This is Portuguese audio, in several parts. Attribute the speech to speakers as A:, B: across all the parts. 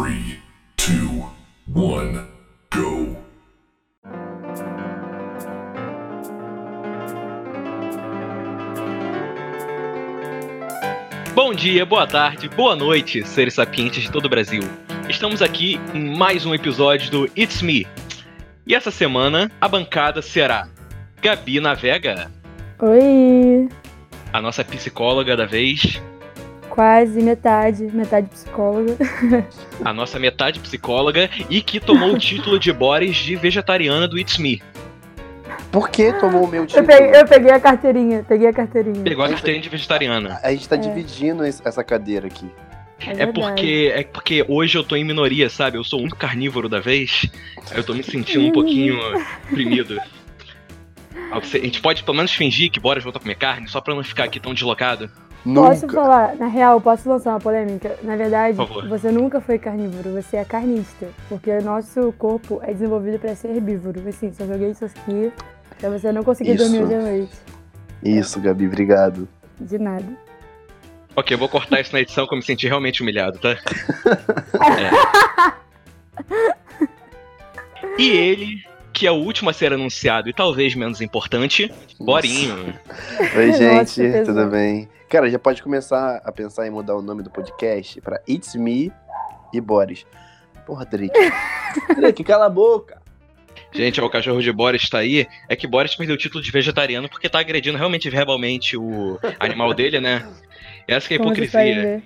A: Three, two, one, go.
B: Bom dia, boa tarde, boa noite, seres sapientes de todo o Brasil. Estamos aqui em mais um episódio do It's Me. E essa semana a bancada será Gabi Navega,
C: Oi!
B: a nossa psicóloga da vez,
C: Quase metade, metade psicóloga.
B: a nossa metade psicóloga e que tomou o título de Boris de vegetariana do It's Me.
D: Por que tomou o meu
C: Eu
D: título?
C: peguei, eu peguei a carteirinha, peguei a carteirinha.
B: Pegou a carteirinha de vegetariana.
D: A gente tá dividindo esse- essa cadeira aqui.
B: É
C: verdade.
B: porque, é porque hoje eu tô em minoria, sabe? Eu sou o único carnívoro da vez. Eu tô me sentindo um pouquinho oprimido. Você- A gente pode pelo menos fingir que Boris volta a comer carne, só pra não ficar aqui tão deslocado.
C: Posso
D: Nunca.
C: falar, na real, posso lançar uma polêmica? Na verdade, você nunca foi carnívoro, você é carnista. Porque o nosso corpo é desenvolvido pra ser herbívoro. Assim, só joguei isso aqui pra você não conseguir
D: Isso.
C: dormir hoje à noite.
D: Isso, Gabi, obrigado.
C: De nada.
B: Ok, eu vou cortar isso na edição que eu me senti realmente humilhado, tá? É. E ele, que é o último a ser anunciado e talvez menos importante, Borinho.
D: Oi,
C: Nossa,
D: gente,
C: pesado.
D: tudo bem? Cara, já pode começar a pensar em mudar o nome do podcast pra It's Me e Boris. Porra, Drake. Drake, cala a boca.
B: Gente, o cachorro de Boris tá aí. É que Boris perdeu o título de vegetariano porque tá agredindo realmente verbalmente o animal dele, né? Essa que é a hipocrisia.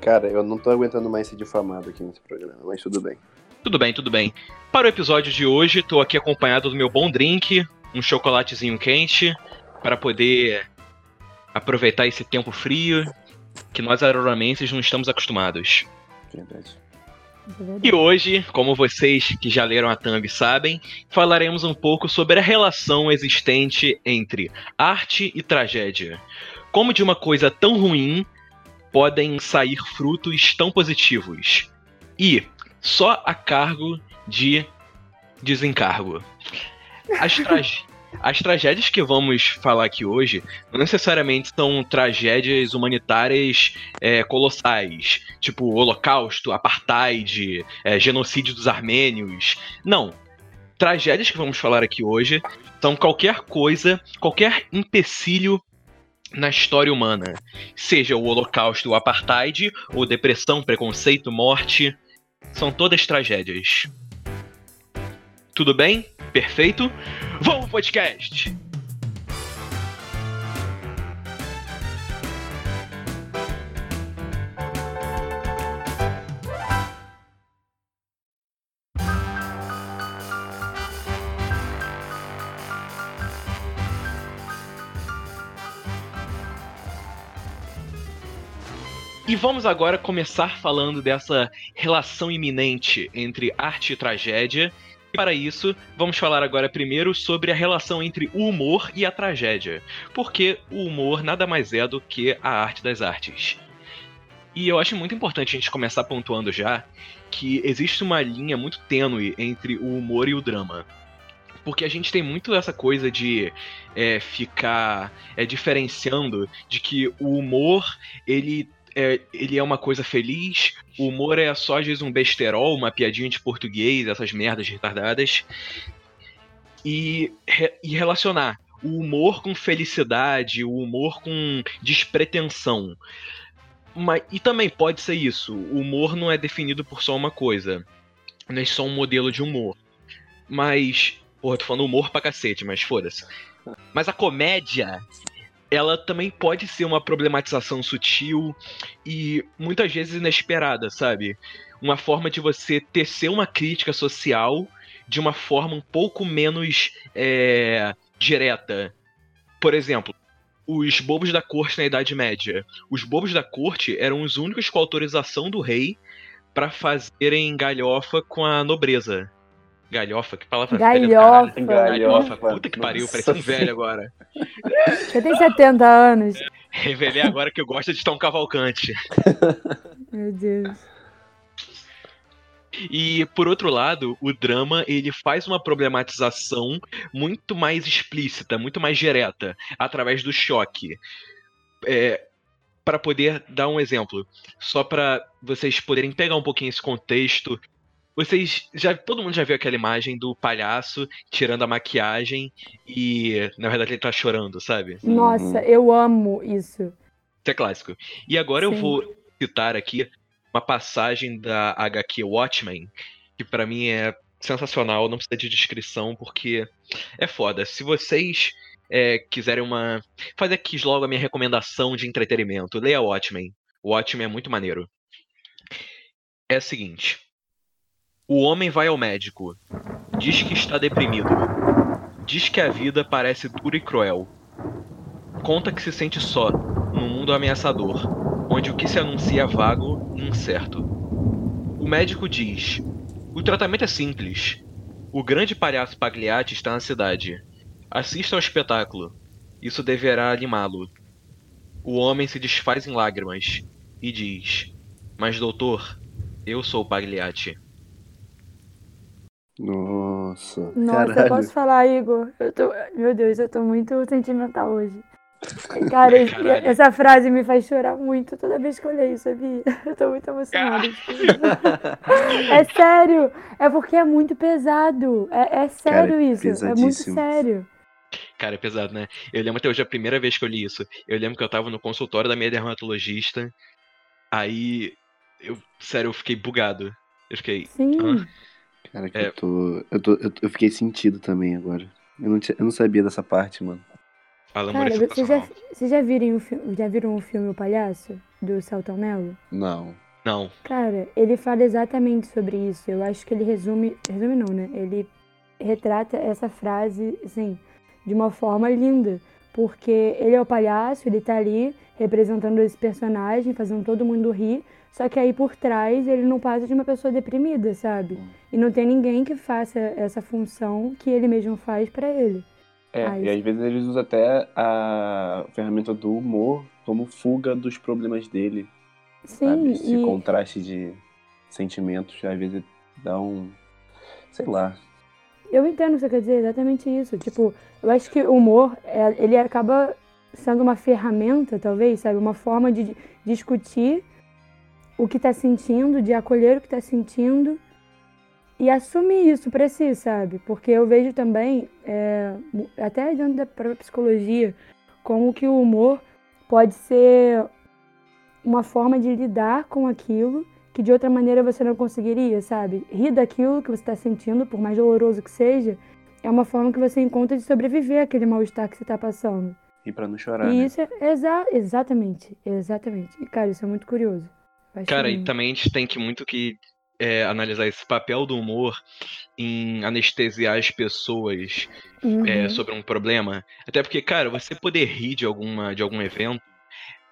D: Cara, eu não tô aguentando mais ser difamado aqui nesse programa, mas tudo bem.
B: Tudo bem, tudo bem. Para o episódio de hoje, tô aqui acompanhado do meu bom drink, um chocolatezinho quente, para poder aproveitar esse tempo frio que nós auroramenses não estamos acostumados.
D: Verdade.
C: De verdade.
B: E hoje, como vocês que já leram a thumb sabem, falaremos um pouco sobre a relação existente entre arte e tragédia. Como de uma coisa tão ruim podem sair frutos tão positivos. E só a cargo de desencargo. As, trage- as tragédias que vamos falar aqui hoje não necessariamente são tragédias humanitárias é, colossais, tipo Holocausto, Apartheid, é, genocídio dos armênios. Não. Tragédias que vamos falar aqui hoje são qualquer coisa, qualquer empecilho na história humana. Seja o Holocausto, o Apartheid, ou depressão, preconceito, morte. São todas tragédias. Tudo bem? Perfeito? Vamos podcast! E vamos agora começar falando dessa relação iminente entre arte e tragédia. Para isso, vamos falar agora primeiro sobre a relação entre o humor e a tragédia. Porque o humor nada mais é do que a arte das artes. E eu acho muito importante a gente começar pontuando já que existe uma linha muito tênue entre o humor e o drama. Porque a gente tem muito essa coisa de é, ficar é, diferenciando de que o humor ele é, ele é uma coisa feliz, o humor é só às vezes um besterol, uma piadinha de português, essas merdas retardadas. E, re- e relacionar o humor com felicidade, o humor com despretensão. Mas, e também pode ser isso, o humor não é definido por só uma coisa. Não é só um modelo de humor. Mas, porra, tô falando humor pra cacete, mas foda-se. Mas a comédia, ela também pode ser uma problematização sutil e muitas vezes inesperada, sabe? Uma forma de você tecer uma crítica social de uma forma um pouco menos é, direta. Por exemplo, os bobos da corte na Idade Média. Os bobos da corte eram os únicos com autorização do rei para fazerem galhofa com a nobreza. Galhofa, que palavra velha do
C: Galhofa.
B: caralho.
D: Galhofa.
B: Puta que pariu, parece um velho agora.
C: Você tem 70 anos.
B: Revelei agora que eu gosto de estar um cavalcante.
C: Meu Deus.
B: E por outro lado, o drama ele faz uma problematização muito mais explícita, muito mais direta, através do choque. É, para poder dar um exemplo, só para vocês poderem pegar um pouquinho esse contexto. Vocês já todo mundo já viu aquela imagem do palhaço tirando a maquiagem e na verdade ele tá chorando, sabe?
C: Nossa, eu amo isso.
B: Isso é clássico. E agora eu
C: Sim.
B: vou citar aqui uma passagem da HQ Watchmen, que pra mim é sensacional, não precisa de descrição, porque é foda. Se vocês é, quiserem uma. Fazer aqui logo a minha recomendação de entretenimento. Leia Watchmen. O Watchmen é muito maneiro. É o seguinte. O homem vai ao médico. Diz que está deprimido. Diz que a vida parece dura e cruel. Conta que se sente só, num mundo ameaçador, onde o que se anuncia é vago e incerto. O médico diz: O tratamento é simples. O grande palhaço Pagliatti está na cidade. Assista ao espetáculo. Isso deverá animá-lo. O homem se desfaz em lágrimas e diz: Mas, doutor, eu sou o Pagliatti.
D: Nossa.
C: Nossa, eu
D: caralho.
C: posso falar, Igor? Eu tô... Meu Deus, eu tô muito sentimental hoje. Cara,
B: Caralho.
C: essa frase me faz chorar muito toda vez que eu leio, sabia? Eu tô muito emocionada. é sério! É porque é muito pesado. É, é sério
D: Cara,
C: isso. É muito sério.
B: Cara, é pesado, né? Eu lembro até hoje a primeira vez que eu li isso. Eu lembro que eu tava no consultório da minha dermatologista. Aí, eu, sério, eu fiquei bugado. Eu fiquei,
C: Sim.
B: Hã?
D: Cara, que
B: É.
D: eu tô. Eu, tô eu, eu fiquei sentido também agora. Eu não, tinha- eu não sabia dessa parte, mano.
B: Alan
C: Cara,
B: é
C: vocês já, vocês já, viram o já viram o filme O Palhaço? Do Celton Mello?
D: Não.
B: Não,
C: Cara, ele fala exatamente sobre isso. Eu acho que ele resume. Resume não, né? Ele retrata essa frase, assim, de uma forma linda. Porque ele é o palhaço, ele tá ali representando esse personagem, fazendo todo mundo rir. Só que aí por trás ele não passa de uma pessoa deprimida, sabe? E não tem ninguém que faça essa função que ele mesmo faz pra ele.
D: É, e às vezes eles usam até a ferramenta do humor como fuga dos problemas dele,
C: Sim,
D: sabe? Esse
C: e
D: contraste de sentimentos, às vezes dá um. sei lá.
C: Eu entendo o que você quer dizer, exatamente isso. Tipo, eu acho que o humor, é- ele acaba sendo uma ferramenta, talvez, sabe? Uma forma de di- discutir o que tá sentindo, de acolher o que tá sentindo e assumir isso pra si, sabe? Porque eu vejo também, é, até dentro da própria psicologia, como que o humor pode ser uma forma de lidar com aquilo que de outra maneira você não conseguiria, sabe? Rir daquilo que você está sentindo, por mais doloroso que seja, é uma forma que você encontra de sobreviver àquele mal-estar que você está passando.
D: E pra não chorar,
C: e
D: né?
C: isso é exa exatamente, exatamente. E, cara, isso é muito curioso.
B: Cara, e também a gente tem que muito que é, analisar esse papel do humor em anestesiar as pessoas é,
C: Uhum.
B: sobre um problema. Até porque, cara, você poder rir de, alguma, de algum evento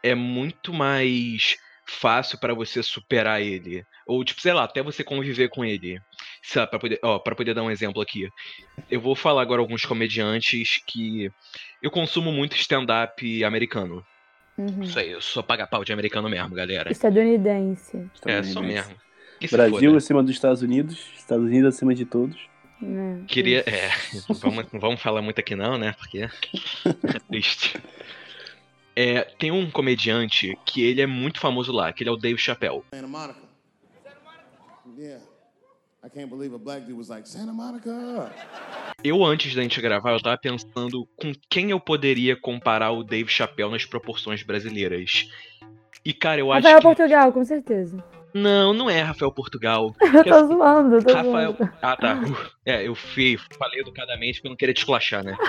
B: é muito mais fácil pra você superar ele. Ou, tipo, sei lá, até você conviver com ele. Sei lá, pra poder, ó, pra poder dar um exemplo aqui. Eu vou falar agora alguns comediantes que eu consumo muito stand-up americano.
C: Uhum.
B: Isso aí, eu sou paga-pau de americano mesmo, galera.
C: Estadunidense.
B: É, sou mesmo. Que
D: Brasil
B: foda.
D: acima dos Estados Unidos, Estados Unidos acima de todos.
C: Né?
B: Queria.
C: Isso.
B: É, não vamos, não vamos falar muito aqui não, né? Porque é triste. É, tem um comediante que ele é muito famoso lá, que ele é o Dave Chappelle.
E: Santa Monica. Yeah. I can't believe a black dude was like, Santa Monica.
B: Eu, antes da gente gravar, eu tava pensando com quem eu poderia comparar o Dave Chappelle nas proporções brasileiras. E, cara, eu acho
C: Rafael
B: que...
C: Portugal, com certeza.
B: Não, não é Rafael Portugal.
C: Eu
B: Porque,
C: tô
B: assim,
C: zoando, tô
B: Rafael...
C: zoando.
B: Ah, tá. É, eu fui, falei educadamente porque eu não queria te esculachar, né?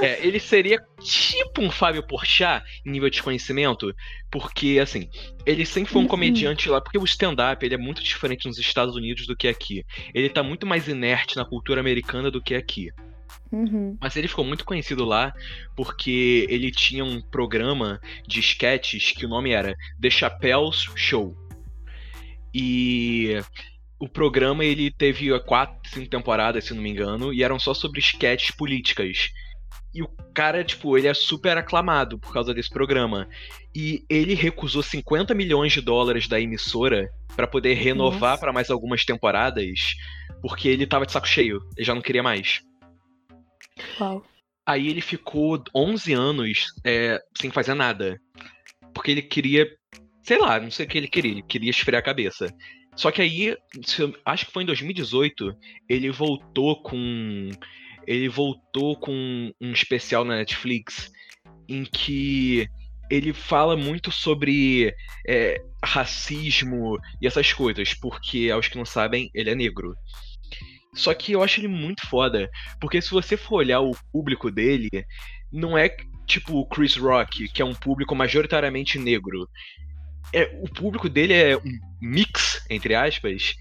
B: É, ele seria tipo um Fábio Porchat em nível de conhecimento, porque assim, ele sempre foi um comediante lá, porque o stand-up ele é muito diferente nos Estados Unidos do que aqui. Ele tá muito mais inerte na cultura americana do que aqui.
C: Uhum.
B: Mas ele ficou muito conhecido lá porque ele tinha um programa de sketches que o nome era The Chappelle's Show. E o programa ele teve quatro, cinco temporadas, se não me engano, e eram só sobre sketches políticas. E o cara, tipo, ele é super aclamado por causa desse programa. E ele recusou 50 milhões de dólares da emissora pra poder renovar pra mais algumas temporadas, porque ele tava de saco cheio, ele já não queria mais.
C: Uau.
B: Aí ele ficou 11 anos é, sem fazer nada. Porque ele queria. Sei lá, não sei o que ele queria. Ele queria esfriar a cabeça. Só que aí, acho que foi em 2018, ele voltou com. Ele voltou com um especial na Netflix em que ele fala muito sobre é, racismo e essas coisas, porque, aos que não sabem, ele é negro. Só que eu acho ele muito foda, porque se você for olhar o público dele, não é tipo o Chris Rock, que é um público majoritariamente negro. É, o público dele é um mix, entre aspas,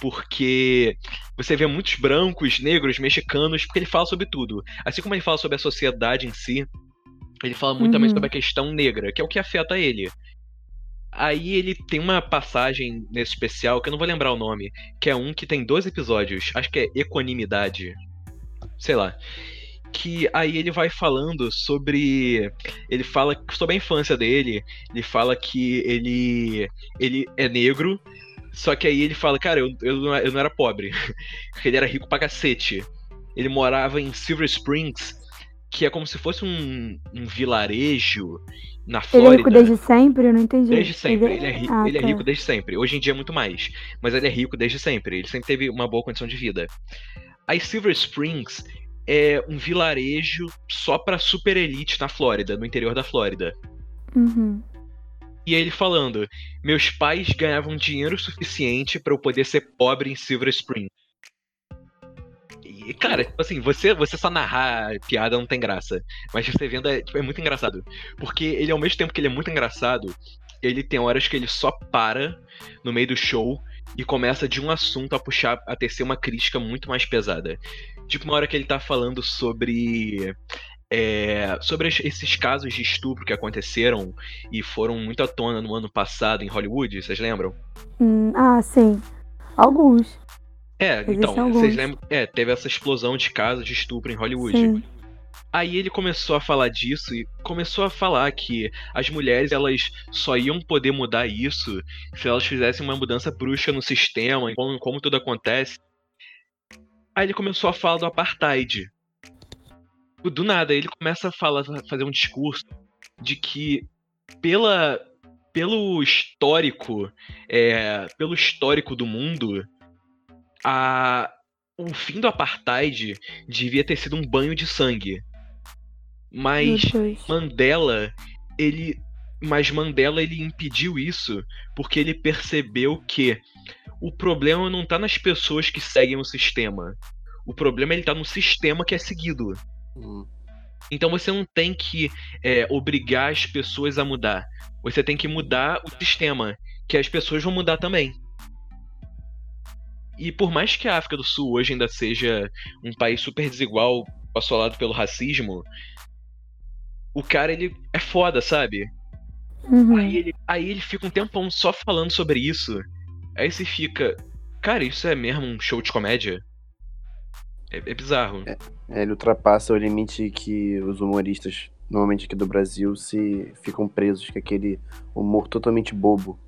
B: porque você vê muitos brancos, negros, mexicanos, porque ele fala sobre tudo. Assim como ele fala sobre a sociedade em si, ele fala muito também
C: Uhum.
B: sobre a questão negra, que é o que afeta ele. Aí ele tem uma passagem nesse especial, que eu não vou lembrar o nome, que é um que tem dois episódios, acho que é Equanimidade. Sei lá. Que aí ele vai falando sobre. Ele fala sobre a infância dele. Ele fala que ele. ele é negro. Só que aí ele fala, cara, eu, eu, não, eu não era pobre. Ele era rico pra cacete. Ele morava em Silver Springs, que é como se fosse um, um vilarejo na
C: Ele é
B: Flórida.
C: rico desde sempre? Eu não entendi.
B: Desde sempre, ele é, ri-
C: Ah,
B: ele é rico desde sempre. Hoje em dia é muito mais, mas ele é rico desde sempre. Ele sempre teve uma boa condição de vida. Aí Silver Springs é um vilarejo só pra super elite na Flórida, no interior da Flórida.
C: Uhum.
B: E ele falando: meus pais ganhavam dinheiro suficiente pra eu poder ser pobre em Silver Springs. E, cara, tipo assim, você, você só narrar piada não tem graça. Mas você vendo é, tipo, é muito engraçado. Porque ele, ao mesmo tempo que ele é muito engraçado, ele tem horas que ele só para no meio do show e começa de um assunto a puxar, a tecer uma crítica muito mais pesada. Tipo, uma hora que ele tá falando sobre. é, sobre es- esses casos de estupro que aconteceram e foram muito à tona no ano passado em Hollywood, vocês lembram?
C: Hum, ah, sim. Alguns.
B: É,
C: Existem
B: então,
C: alguns.
B: vocês lembram? É, teve essa explosão de casos de estupro em Hollywood.
C: Sim.
B: Aí ele começou a falar disso e começou a falar que as mulheres elas só iam poder mudar isso se elas fizessem uma mudança brusca no sistema, em como, como tudo acontece. Aí ele começou a falar do apartheid. Do nada, ele começa a falar, fazer um discurso de que pela pelo histórico, é, pelo histórico do mundo, a o fim do apartheid devia ter sido um banho de sangue. Mas. Mandela, ele. Mas Mandela ele impediu isso porque ele percebeu que o problema não tá nas pessoas que seguem o sistema. O problema ele tá no sistema que é seguido.
D: Hum.
B: Então você não tem que é, obrigar as pessoas a mudar. Você tem que mudar o sistema, que as pessoas vão mudar também. E por mais que a África do Sul hoje ainda seja um país super desigual, assolado pelo racismo, o cara ele é foda, sabe?
C: Uhum.
B: Aí ele, aí ele fica um tempão só falando sobre isso. Aí você fica, cara, isso é mesmo um show de comédia? É, é bizarro.
D: É, ele ultrapassa o limite que os humoristas, normalmente aqui do Brasil, se ficam presos, que é aquele humor totalmente bobo.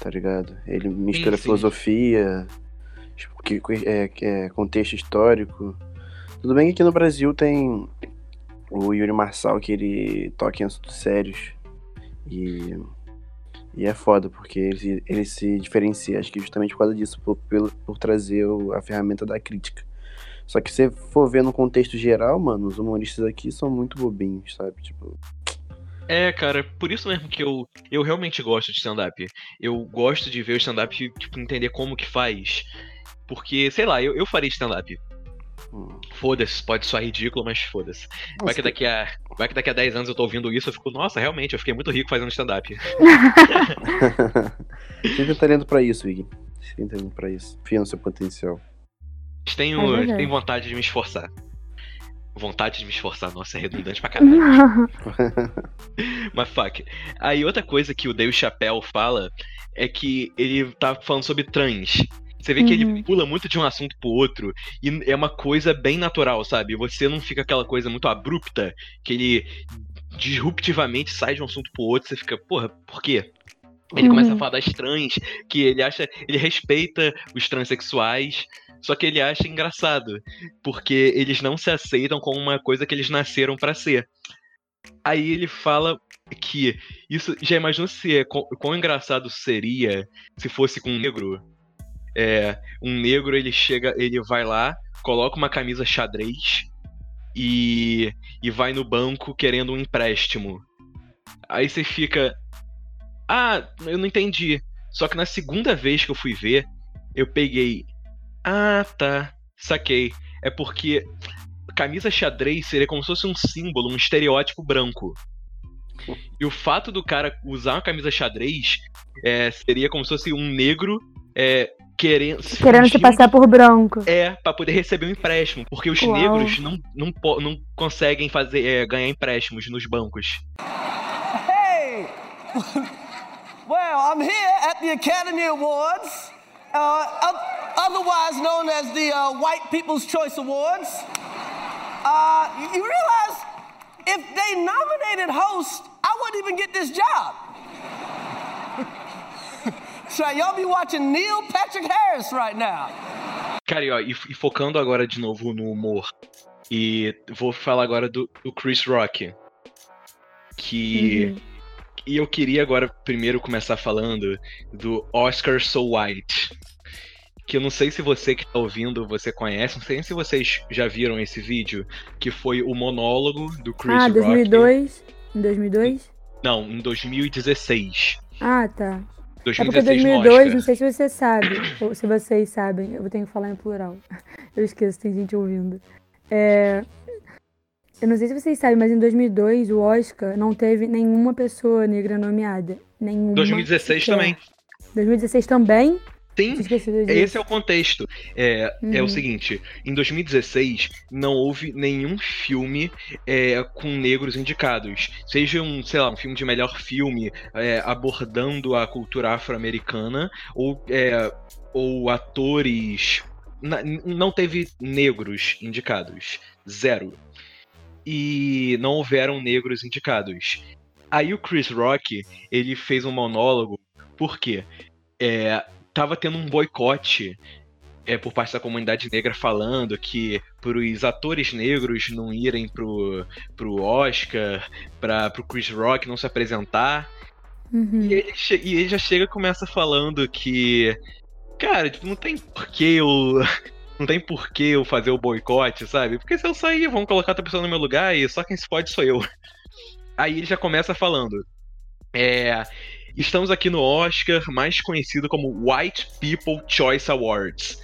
D: Tá ligado? Ele mistura
B: sim.
D: filosofia, tipo, que, é, que é contexto histórico. Tudo bem que aqui no Brasil tem o Yuri Marçal, que ele toca em assuntos sérios. E, e é foda, porque ele, ele se diferencia, acho que justamente por causa disso, por, pelo- por trazer o- a ferramenta da crítica. Só que se você for ver no contexto geral, mano, os humoristas aqui são muito bobinhos, sabe? Tipo,
B: É, cara, por isso mesmo que eu, eu realmente gosto de stand-up. Eu gosto de ver o stand-up, tipo, entender como que faz. Porque, sei lá, eu, eu faria stand-up.
D: hum,
B: Foda-se, pode soar ridículo, mas foda-se. Vai que, daqui a, vai que daqui a 10 anos eu tô ouvindo isso, eu fico, nossa, realmente, eu fiquei muito rico fazendo stand-up.
D: Você tem talento pra isso, Ig. Você tem talento pra isso. Fia no seu potencial.
B: Tenho,
C: É
B: tenho vontade de me esforçar. Vontade de me esforçar, nossa, é redundante pra caralho. Mas fuck. Aí outra coisa que o Dave Chappelle fala é que ele tá falando sobre trans. Você vê que ele
C: Uhum.
B: pula muito de um assunto pro outro e é uma coisa bem natural, sabe? Você não fica aquela coisa muito abrupta que ele disruptivamente sai de um assunto pro outro, você fica, porra, por quê? Ele começa a
C: Uhum.
B: falar das trans, que ele acha, ele respeita os transexuais, Só que ele acha engraçado, porque eles não se aceitam como uma coisa que eles nasceram pra ser. Aí ele fala que isso já imaginou se é, quão engraçado seria se fosse com um negro. É, um negro ele chega, ele vai lá, coloca uma camisa xadrez e, e vai no banco querendo um empréstimo. Aí você fica, ah, eu não entendi. Só que na segunda vez que eu fui ver, eu peguei, ah, tá, saquei. É porque camisa xadrez seria como se fosse um símbolo, um estereótipo branco. E o fato do cara usar uma camisa xadrez é, seria como se fosse um negro é, querendo, se
C: Querendo se passar por branco.
B: É, pra poder receber um empréstimo. Porque os
C: Uau.
B: negros não, não, não conseguem fazer é, ganhar empréstimos nos bancos.
F: Hey! well, I'm here at the Academy Awards, uh, otherwise known as the uh, White People's Choice Awards. Uh, you- realize if they nominated host, I wouldn't even get this job. so y'all be watching Neil Patrick Harris right now.
B: Cara, e, ó, e, e focando agora de novo no humor. E vou falar agora do, do Chris Rock. Que.
C: Uhum.
B: E eu queria agora primeiro começar falando do Oscar So White. Que eu não sei se você que tá ouvindo, você conhece, não sei se vocês já viram esse vídeo, que foi o monólogo do Chris
C: Ah,
B: Rock.
C: 2002? Em 2002?
B: Não, em 2016.
C: Ah, tá. É porque
B: 2016 no
C: 2002,
B: Oscar.
C: não sei se você sabe, ou se vocês sabem, eu tenho que falar em plural. Eu esqueço, tem gente ouvindo. É, eu não sei se vocês sabem, mas em 2002 o Oscar não teve nenhuma pessoa negra nomeada. Nenhuma.
B: 2016
C: sequer.
B: também.
C: 2016 também? Disso.
B: Esse é o contexto. É, é o
C: Uhum.
B: seguinte: em 2016 não houve nenhum filme é, com negros indicados. Seja um, sei lá, um filme de melhor filme é, abordando a cultura afro-americana, ou, é, ou atores. não teve negros indicados. Zero. E não houveram negros indicados. Aí o Chris Rock, ele fez um monólogo, por quê? É, tava tendo um boicote é, por parte da comunidade negra falando que pros atores negros não irem pro, pro Oscar, pra, pro Chris Rock não se apresentar.
C: Uhum.
B: E ele, e ele já chega e começa falando que. Cara, tipo, não tem porquê eu. Não tem porquê eu fazer o boicote, sabe? Porque se eu sair, vão colocar outra pessoa no meu lugar e só quem se pode sou eu. Aí ele já começa falando. É. Estamos aqui no Oscar, mais conhecido como White People Choice Awards.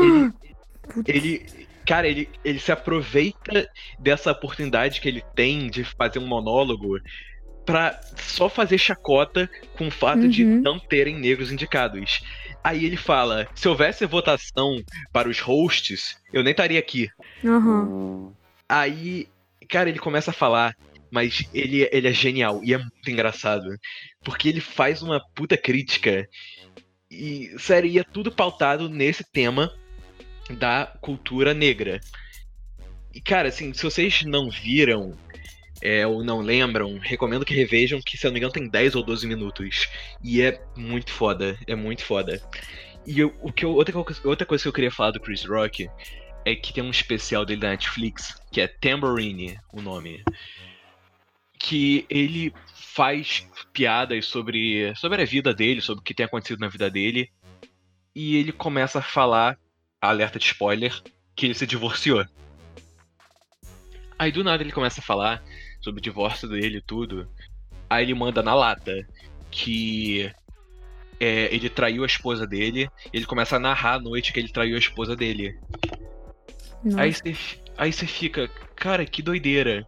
B: Ele, ele, cara, ele, ele se aproveita dessa oportunidade que ele tem de fazer um monólogo pra só fazer chacota com o fato de
C: Uhum.
B: não terem negros indicados. Aí ele fala: se houvesse votação para os hosts, eu nem estaria aqui.
C: Aham.
D: Hum,
B: Aí, cara, ele começa a falar, mas ele, ele é genial e é muito engraçado. Porque ele faz uma puta crítica. E seria tudo pautado nesse tema da cultura negra. E, cara, assim, se vocês não viram é, ou não lembram, recomendo que revejam, que se eu não me engano tem 10 ou 12 minutos. E é muito foda, é muito foda. E eu- o que eu- outra, outra coisa que eu queria falar do Chris Rock é que tem um especial dele da Netflix, que é Tambourine, o nome. Que ele faz piadas sobre, sobre a vida dele, sobre o que tem acontecido na vida dele. E ele começa a falar, alerta de spoiler, que ele se divorciou. Aí do nada ele começa a falar sobre o divórcio dele e tudo. Aí ele manda na lata que é, ele traiu a esposa dele. E ele começa a narrar à noite que ele traiu a esposa dele.
C: Nossa.
B: Aí você aí você fica, cara, que doideira.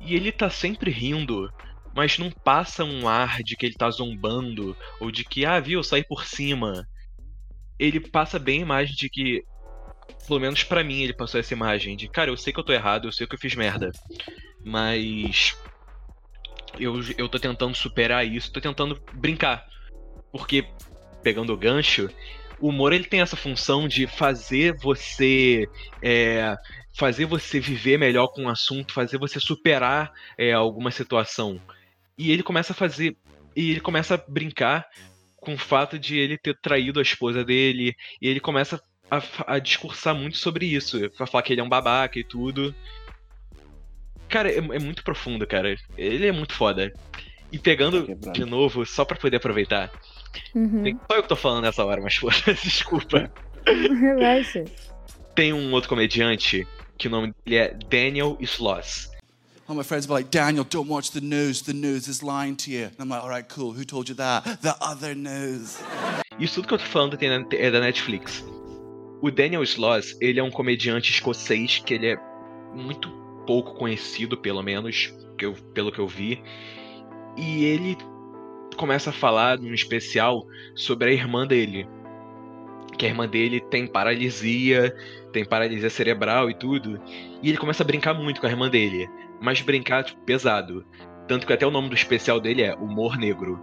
B: E ele tá sempre rindo, mas não passa um ar de que ele tá zombando ou de que, ah, viu, eu saí por cima. Ele passa bem a imagem de que, pelo menos pra mim, ele passou essa imagem de, cara, eu sei que eu tô errado, eu sei que eu fiz merda, mas eu, eu tô tentando superar isso, tô tentando brincar. Porque, pegando o gancho, o humor ele tem essa função de fazer você é, fazer você viver melhor com o assunto, fazer você superar é, alguma situação. E ele começa a fazer. E ele começa a brincar com o fato de ele ter traído a esposa dele. E ele começa a, a discursar muito sobre isso. Pra falar que ele é um babaca e tudo. Cara, é, é muito profundo, cara. Ele é muito foda. E pegando
D: Quebrado.
B: de novo, só pra poder aproveitar.
C: Uhum.
B: Tem, só eu que tô falando nessa hora, mas foda desculpa.
C: Relaxa.
B: Tem um outro comediante que o nome dele é Daniel Sloss.
G: All my friends were like, Daniel, don't watch the news. The news is lying to you. And I'm like, all right, cool. Who told you that? The other news.
B: Isso tudo que eu tô falando é da Netflix. O Daniel Sloss, ele é um comediante escocês que ele é muito pouco conhecido, pelo menos, que eu- pelo que eu vi. E ele começa a falar num especial sobre a irmã dele. Que a irmã dele tem paralisia, tem paralisia cerebral e tudo. E ele começa a brincar muito com a irmã dele. Mas brincar, tipo, pesado. Tanto que até o nome do especial dele é Humor Negro.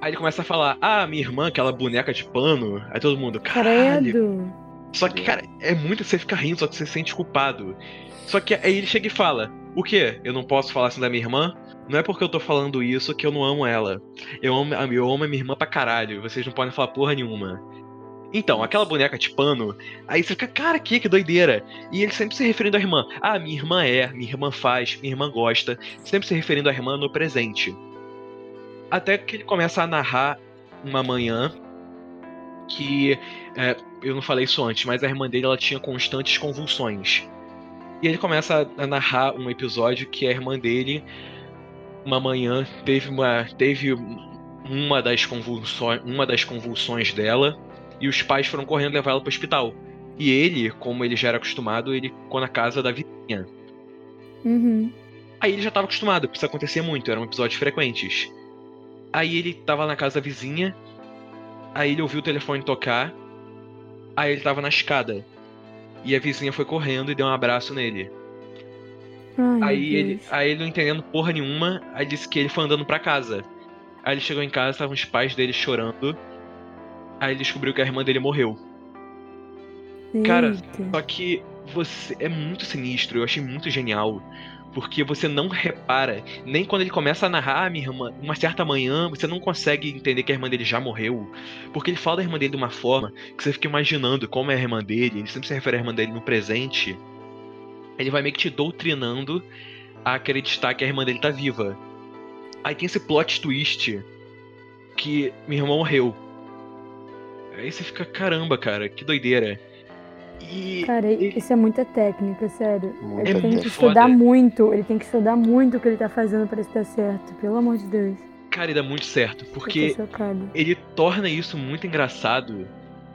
B: Aí ele começa a falar, ah, minha irmã, aquela boneca de pano. Aí todo mundo, caralho.
C: Credo.
B: Só que, cara, é muito você ficar rindo, só que você se sente culpado. Só que aí ele chega e fala: O quê? Eu não posso falar assim da minha irmã? Não é porque eu tô falando isso que eu não amo ela. Eu amo, eu amo a minha irmã pra caralho. Vocês não podem falar porra nenhuma. Então, aquela boneca de pano, aí você fica, cara, que, que doideira. E ele sempre se referindo à irmã. Ah, minha irmã é, minha irmã faz, minha irmã gosta. Sempre se referindo à irmã no presente. Até que ele começa a narrar uma manhã que é, eu não falei isso antes, mas a irmã dele ela tinha constantes convulsões. E ele começa a narrar um episódio que a irmã dele, uma manhã, teve uma, teve uma das convulsões, uma das convulsões dela, e os pais foram correndo levar ela para o hospital. E ele, como ele já era acostumado, ele ficou na casa da vizinha.
C: Uhum.
B: Aí ele já estava acostumado, porque isso acontecia muito, eram episódios frequentes. Aí ele tava na casa da vizinha, aí ele ouviu o telefone tocar, aí ele tava na escada. E a vizinha foi correndo e deu um abraço nele.
C: Ai,
B: Aí ele, aí ele não entendendo porra nenhuma, aí disse que ele foi andando pra casa. Aí ele chegou em casa, estavam os pais dele chorando. Aí ele descobriu que a irmã dele morreu. cara,
C: Eita.
B: Só que você é muito sinistro, eu achei muito genial. Porque você não repara, nem quando ele começa a narrar a minha irmã, uma certa manhã, você não consegue entender que a irmã dele já morreu. Porque ele fala da irmã dele de uma forma que você fica imaginando como é a irmã dele, ele sempre se refere à irmã dele no presente. Ele vai meio que te doutrinando a acreditar que a irmã dele tá viva. Aí tem esse plot twist que minha irmã morreu. Aí você fica, caramba, cara, que doideira. E
C: Cara,
B: ele-
C: isso é muita técnica, sério.
D: Muito
C: Ele tem
B: muito
C: que estudar
B: foda.
C: muito, ele tem que estudar muito o que ele tá fazendo pra isso dar certo. Pelo amor de Deus.
B: Cara, e dá muito certo, porque ele torna isso muito engraçado.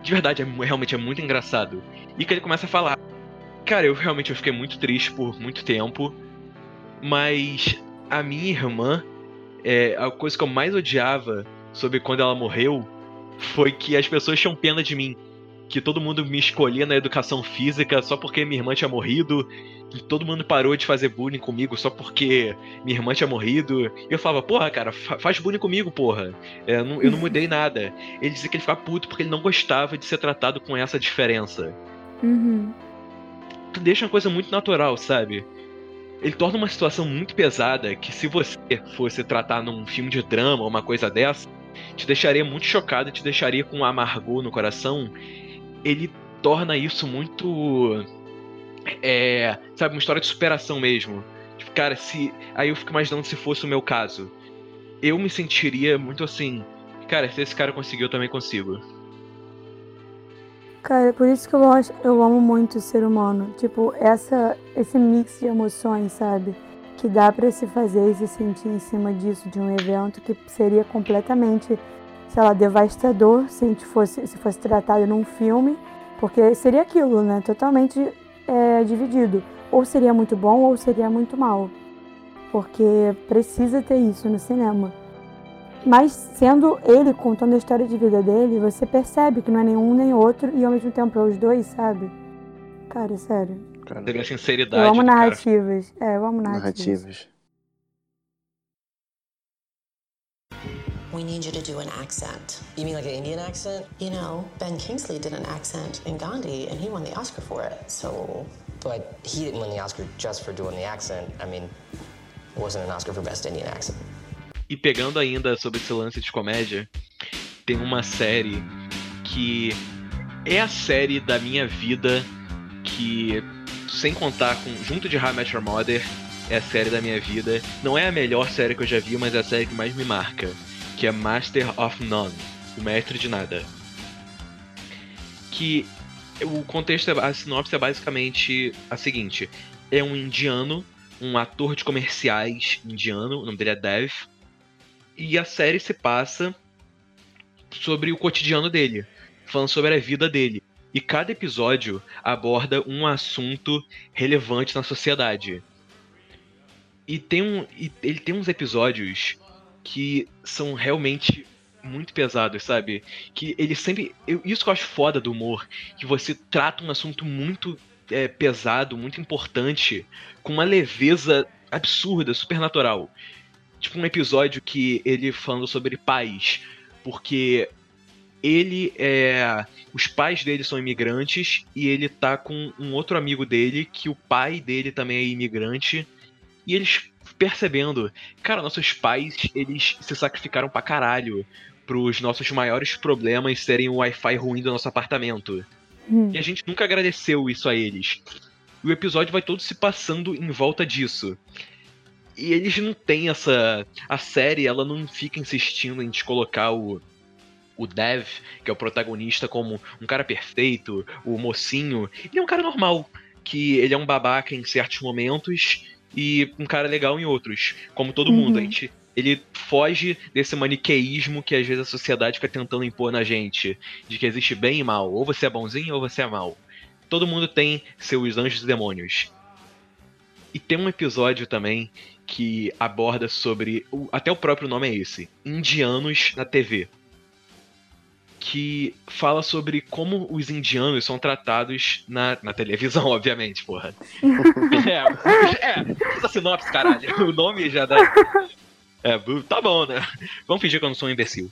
B: De verdade, é, realmente é muito engraçado. E que ele começa a falar. Cara, eu realmente eu fiquei muito triste por muito tempo. Mas a minha irmã, é, a coisa que eu mais odiava sobre quando ela morreu foi que as pessoas tinham pena de mim. Que todo mundo me escolhia na educação física só porque minha irmã tinha morrido. E todo mundo parou de fazer bullying comigo só porque minha irmã tinha morrido. E eu falava, porra, cara, fa- faz bullying comigo, porra. É, eu, não, eu não mudei nada. Ele dizia que ele ficava puto porque ele não gostava de ser tratado com essa diferença.
C: Uhum.
B: Tu deixa uma coisa muito natural, sabe? Ele torna uma situação muito pesada que se você fosse tratar num filme de drama ou uma coisa dessa, te deixaria muito chocado, te deixaria com um amargor no coração. Ele torna isso muito. É. Sabe, uma história de superação mesmo. Tipo, cara, se. Aí eu fico imaginando se fosse o meu caso. Eu me sentiria muito assim. Cara, se esse cara conseguiu, eu também consigo.
C: Cara, por isso que eu, gosto, eu amo muito o ser humano. Tipo, essa, esse mix de emoções, sabe? Que dá pra se fazer e se sentir em cima disso, de um evento que seria completamente, sei lá, devastador se fosse, se fosse tratado num filme. Porque seria aquilo, né? Totalmente é, dividido. Ou seria muito bom ou seria muito mal. Porque precisa ter isso no cinema. Mas sendo ele contando a história de vida dele, você percebe que não é nenhum nem outro e ao mesmo tempo é os dois, sabe? Cara, sério.
D: Cara,
B: Teve a sinceridade.
C: Eu amo
B: do cara.
C: narrativas. É, eu amo narrativas.
D: narrativas.
H: We need you to do an accent. You mean like an Indian accent? You know, Ben Kingsley did an accent in Gandhi and he won the Oscar for it. So.
I: But he didn't win the Oscar just for doing the accent. I mean, it wasn't an Oscar for Best Indian Accent.
B: E pegando ainda sobre esse lance de comédia, tem uma série que é a série da minha vida que, sem contar com junto de How I Your Mother, é a série da minha vida. Não é a melhor série que eu já vi, mas é a série que mais me marca, que é Master of None, o mestre de nada. Que o contexto, a sinopse é basicamente a seguinte: é um indiano, um ator de comerciais indiano, o nome dele é Dev, e a série se passa sobre o cotidiano dele, falando sobre a vida dele. E cada episódio aborda um assunto relevante na sociedade. E tem um, e ele tem uns episódios que são realmente muito pesados, sabe? Que ele sempre. Eu, isso que eu acho foda do humor, que você trata um assunto muito é, pesado, muito importante, com uma leveza absurda, supernatural. Tipo um episódio que ele falando sobre paz, porque ele é. Os pais dele são imigrantes e ele tá com um outro amigo dele, que o pai dele também é imigrante. E eles percebendo, cara, nossos pais, eles se sacrificaram pra caralho pros nossos maiores problemas serem o Wi-Fi ruim do nosso apartamento.
C: Hum.
B: E a gente nunca agradeceu isso a eles. E o episódio vai todo se passando em volta disso. E eles não têm essa. A série, ela não fica insistindo em colocar o. O Dev, que é o protagonista, como um cara perfeito, o mocinho. Ele é um cara normal. Que ele é um babaca em certos momentos e um cara legal em outros. Como todo mundo.
C: Uhum.
B: A gente, ele foge desse maniqueísmo que às vezes a sociedade fica tentando impor na gente. De que existe bem e mal. Ou você é bonzinho ou você é mal. Todo mundo tem seus anjos e demônios. E tem um episódio também que aborda sobre. Até o próprio nome é esse: Indianos na TV. Que fala sobre como os indianos são tratados na, na televisão, obviamente, porra. é, é, essa sinopse, caralho. O nome já dá. É, tá bom, né? Vamos fingir que eu não sou um imbecil.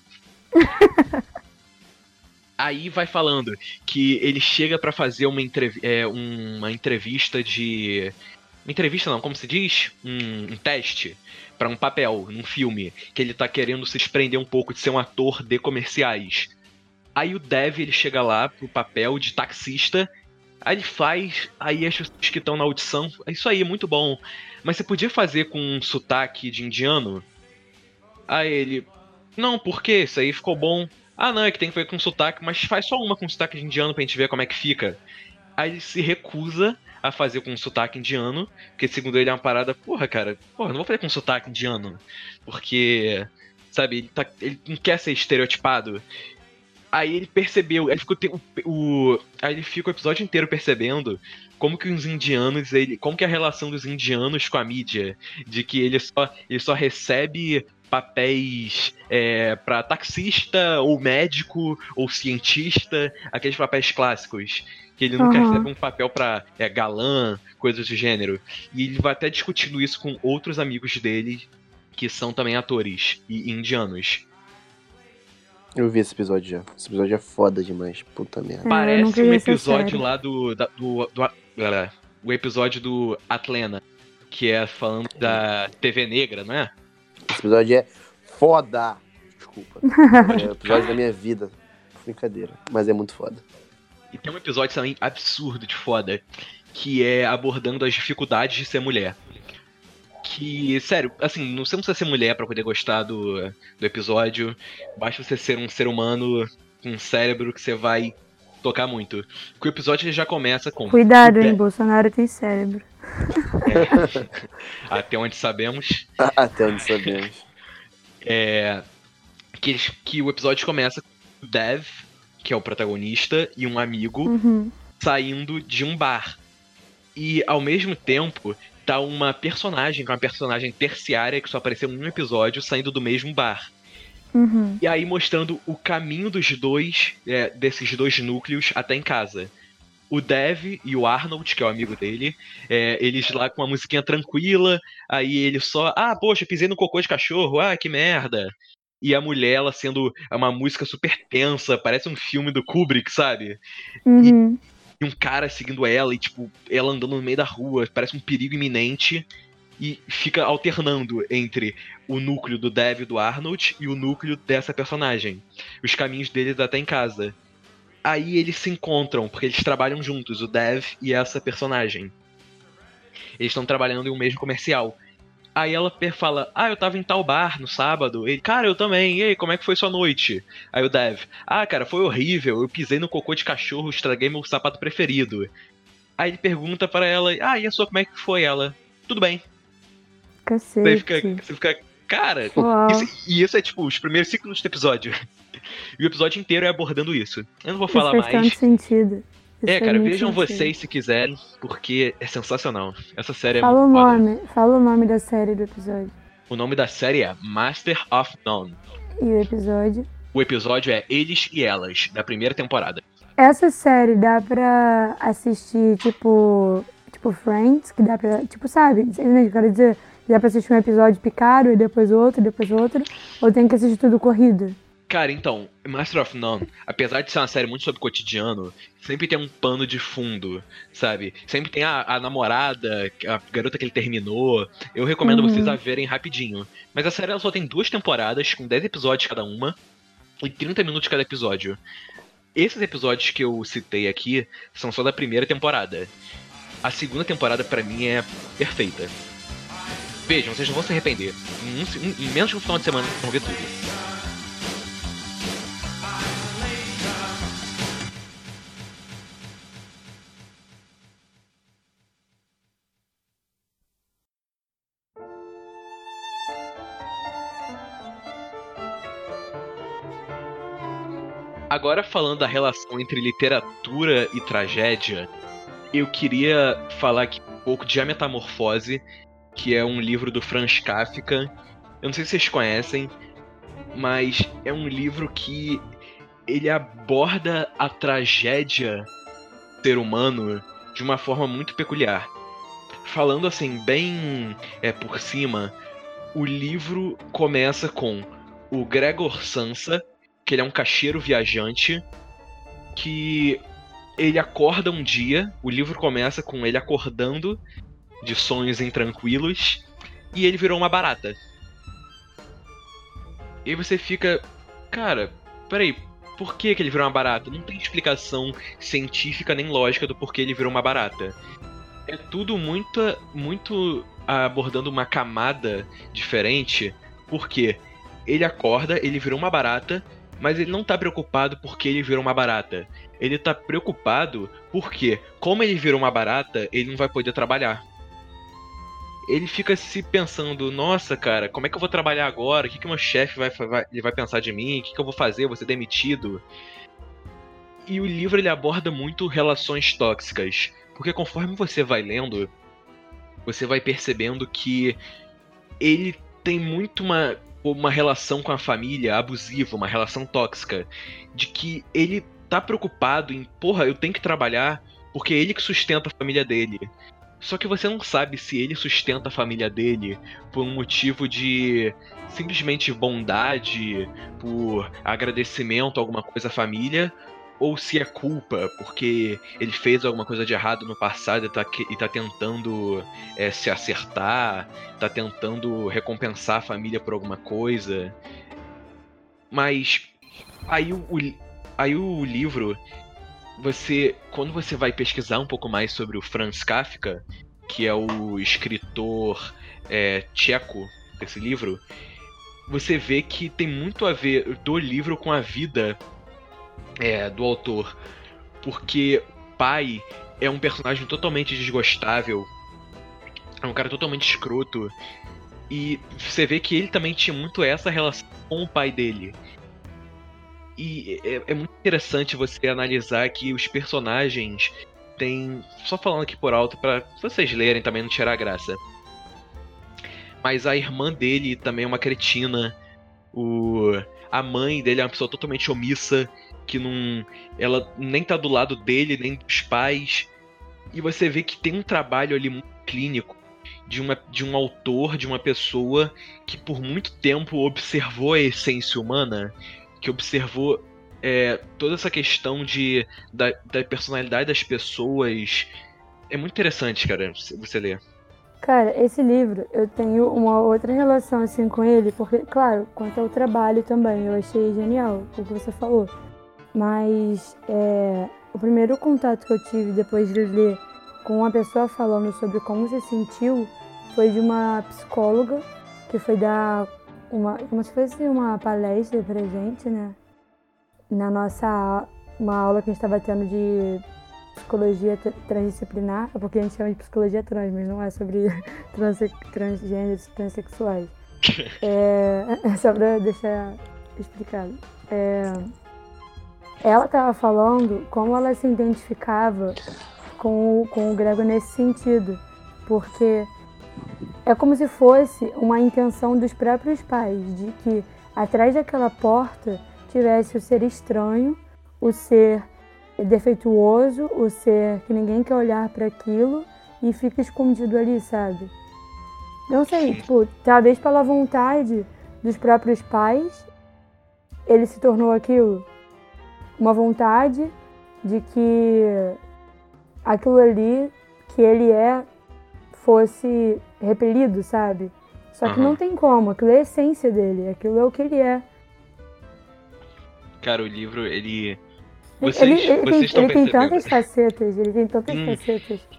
B: Aí vai falando que ele chega pra fazer uma, entrev é, uma entrevista de. Uma entrevista não, como se diz? Um, um teste pra um papel, num filme, que ele tá querendo se desprender um pouco de ser um ator de comerciais. Aí o Dev ele chega lá pro papel de taxista, aí ele faz, aí as pessoas que estão na audição, "É isso aí, muito bom. Mas você podia fazer com um sotaque de indiano? Aí ele, não, por quê? Isso aí ficou bom. Ah, não, é que tem que fazer com sotaque, mas faz só uma com sotaque de indiano pra gente ver como é que fica. Aí ele se recusa a fazer com sotaque indiano, porque segundo ele é uma parada, porra, cara, porra, não vou fazer com sotaque indiano, porque, sabe, ele, tá, ele não quer ser estereotipado. Aí ele percebeu, ele ficou o, o- aí ele fica o episódio inteiro percebendo como que os indianos, ele, como que é a relação dos indianos com a mídia, de que ele só, ele só recebe papéis é, para taxista ou médico ou cientista, aqueles papéis clássicos. Que ele nunca
C: Aham.
B: recebe um papel pra é, galã, coisas do gênero. E ele vai até discutindo isso com outros amigos dele, que são também atores e indianos.
D: Eu vi esse episódio já. Esse episódio é foda demais. Puta merda.
C: Não
B: Parece um episódio lá do. da- do, do galera, o episódio do Atlanta, que é falando da TV negra, não é?
D: Esse episódio é foda. Desculpa. É o episódio da minha vida. Brincadeira. Mas é muito foda.
B: E tem um episódio também absurdo de foda, que é abordando as dificuldades de ser mulher. Que, sério, assim, não precisa ser mulher pra poder gostar do, do episódio. Basta você ser um ser humano com um cérebro que você vai tocar muito. Porque o episódio já começa com.
C: Cuidado, hein? Bolsonaro tem cérebro.
B: Até onde sabemos.
D: Até onde sabemos.
B: É, que, que o episódio começa com o Dev, que é o protagonista, e um amigo
C: Uhum.
B: saindo de um bar. E ao mesmo tempo, tá uma personagem, que é uma personagem terciária que só apareceu em um episódio, saindo do mesmo bar.
C: Uhum.
B: E aí mostrando o caminho dos dois, é, desses dois núcleos até em casa. O Dev e o Arnold, que é o amigo dele, é, eles lá com uma musiquinha tranquila, aí ele só, ah, poxa, pisei no cocô de cachorro, ah, que merda. E a mulher, ela sendo uma música super tensa, parece um filme do Kubrick, sabe?
C: Uhum.
B: e um cara seguindo ela e, tipo, ela andando no meio da rua, parece um perigo iminente. E fica alternando entre o núcleo do Dev e do Arnold e o núcleo dessa personagem. Os caminhos deles até em casa. aí eles se encontram, porque eles trabalham juntos, o Dev e essa personagem. Eles estão trabalhando em um mesmo comercial. Aí ela fala, ah, eu tava em tal bar no sábado. Ele, cara, eu também. E aí, como é que foi sua noite? Aí o Dev, ah, cara, foi horrível. Eu pisei no cocô de cachorro, estraguei meu sapato preferido. Aí ele pergunta para ela, ah, e a sua, como é que foi? Ela, tudo bem.
C: Cacete.
B: Você fica, você fica cara, isso- e isso é tipo os primeiros cinco minutos do episódio. E o episódio inteiro é abordando isso. Eu não vou
C: Isso
B: falar
C: faz
B: mais.
C: tanto sentido.
B: É, cara, vejam vocês se quiserem, porque é sensacional. Essa série é
C: Fala o
B: muito foda.
C: nome, fala o nome da série do episódio.
B: O nome da série é Master of None.
C: E o episódio.
B: O episódio é Eles e Elas, da primeira temporada.
C: Essa série dá pra assistir, tipo. Tipo Friends, que dá pra. Tipo, sabe? O eu quero dizer? Dá pra assistir um episódio picado e depois outro, e depois outro. Ou tem que assistir tudo corrido?
B: Cara, então, Master of None, apesar de ser uma série muito sobre o cotidiano, sempre tem um pano de fundo, sabe? Sempre tem a, a namorada, a garota que ele terminou. Eu recomendo
C: Uhum.
B: vocês a verem rapidinho. Mas a série ela só tem duas temporadas, com 10 episódios cada uma, e 30 minutos cada episódio. Esses episódios que eu citei aqui são só da primeira temporada. A segunda temporada, pra mim, é perfeita. Vejam, vocês não vão se arrepender. Em, um- em menos de um final de semana vocês vão ver tudo. Agora falando da relação entre literatura e tragédia, eu queria falar aqui um pouco de A Metamorfose, que é um livro do Franz Kafka. Eu não sei se vocês conhecem, mas é um livro que ele aborda a tragédia do ser humano de uma forma muito peculiar. Falando assim, bem é, por cima, o livro começa com o Gregor Sansa, que ele é um caixeiro viajante, que ele acorda um dia, o livro começa com ele acordando de sonhos intranquilos, e ele virou uma barata. E aí você fica, cara, peraí, por que, que ele virou uma barata? Não tem explicação científica nem lógica do porquê ele virou uma barata. É tudo muito, muito abordando uma camada diferente, porque ele acorda, ele virou uma barata, mas ele não tá preocupado porque ele virou uma barata. Ele tá preocupado porque, como ele virou uma barata, ele não vai poder trabalhar. Ele fica se pensando, nossa, cara, como é que eu vou trabalhar agora? O que, que meu chefe vai, vai, ele vai pensar de mim? O que, que eu vou fazer? Eu vou ser demitido? E o livro ele aborda muito relações tóxicas. Porque conforme você vai lendo, você vai percebendo que ele tem muito uma, uma relação com a família abusiva, uma relação tóxica. De que ele tá preocupado em, porra, eu tenho que trabalhar porque é ele que sustenta a família dele. Só que você não sabe se ele sustenta a família dele por um motivo de simplesmente bondade, por agradecimento alguma coisa à família, ou se é culpa porque ele fez alguma coisa de errado no passado e tá, e tá tentando é, se acertar, tá tentando recompensar a família por alguma coisa. Mas aí o, aí o livro, você. Quando você vai pesquisar um pouco mais sobre o Franz Kafka, que é o escritor é, tcheco desse livro, você vê que tem muito a ver do livro com a vida é, do autor. Porque pai é um personagem totalmente desgostável, é um cara totalmente escroto. E você vê que ele também tinha muito essa relação com o pai dele. E é, é muito interessante você analisar que os personagens têm. Só falando aqui por alto para vocês lerem também não tirar a graça. Mas a irmã dele também é uma cretina. O, a mãe dele é uma pessoa totalmente omissa, que não. Ela nem tá do lado dele, nem dos pais. E você vê que tem um trabalho ali muito clínico de, uma, de um autor, de uma pessoa que por muito tempo observou a essência humana, que observou é, toda essa questão de, da, da personalidade das pessoas. É muito interessante, cara, você ler.
C: Cara, esse livro eu tenho uma outra relação assim com ele, porque, claro, quanto ao trabalho também, eu achei genial o que você falou. Mas é, o primeiro contato que eu tive depois de ler com uma pessoa falando sobre como se sentiu foi de uma psicóloga que foi dar uma, como se fosse uma palestra pra gente, né? Na nossa uma aula que a gente estava tendo de psicologia tra- transdisciplinar, é porque a gente chama de psicologia trans, mas não é sobre transe, transgêneros, transexuais. É, é só pra deixar explicado. É, ela estava falando como ela se identificava com, o- com o Grego nesse sentido, porque é como se fosse uma intenção dos próprios pais de que atrás daquela porta tivesse o ser estranho, o ser defeituoso, o ser que ninguém quer olhar para aquilo e fica escondido ali, sabe? Não sei, tipo, talvez pela vontade dos próprios pais, ele se tornou aquilo. Uma vontade de que aquilo ali que ele é fosse repelido, sabe? Só que
B: Aham.
C: não tem como, aquilo é a essência dele, aquilo é o que ele é.
B: Cara, o livro, ele.
C: Ele-
B: Vocês,
C: ele, ele
B: vocês
C: tem, ele tem tantas facetas, ele tem tantas
B: Hum.
C: facetas.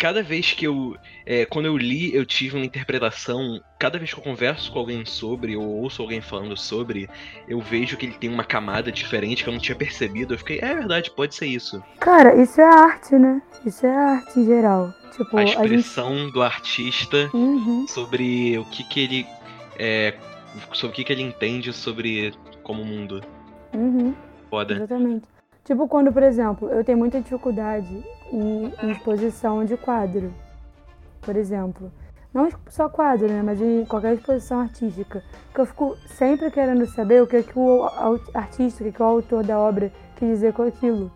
B: Cada vez que eu. é, quando eu li, eu tive uma interpretação. Cada vez que eu converso com alguém sobre, ou ouço alguém falando sobre, eu vejo que ele tem uma camada diferente que eu não tinha percebido. Eu fiquei, é verdade, pode ser isso.
C: Cara, isso é arte, né? Isso é arte em geral. Tipo,
B: A
C: a gente.
B: expressão do artista
C: Uhum.
B: sobre o que que ele. É, sobre o que que ele entende sobre como mundo.
C: Uhum.
B: Foda.
C: Exatamente. Tipo, quando, por exemplo, eu tenho muita dificuldade em, em exposição de quadro, por exemplo. Não só quadro, né? Mas em qualquer exposição artística. Que eu fico sempre querendo saber o que, que o artista, o que, que o autor da obra quis dizer com aquilo.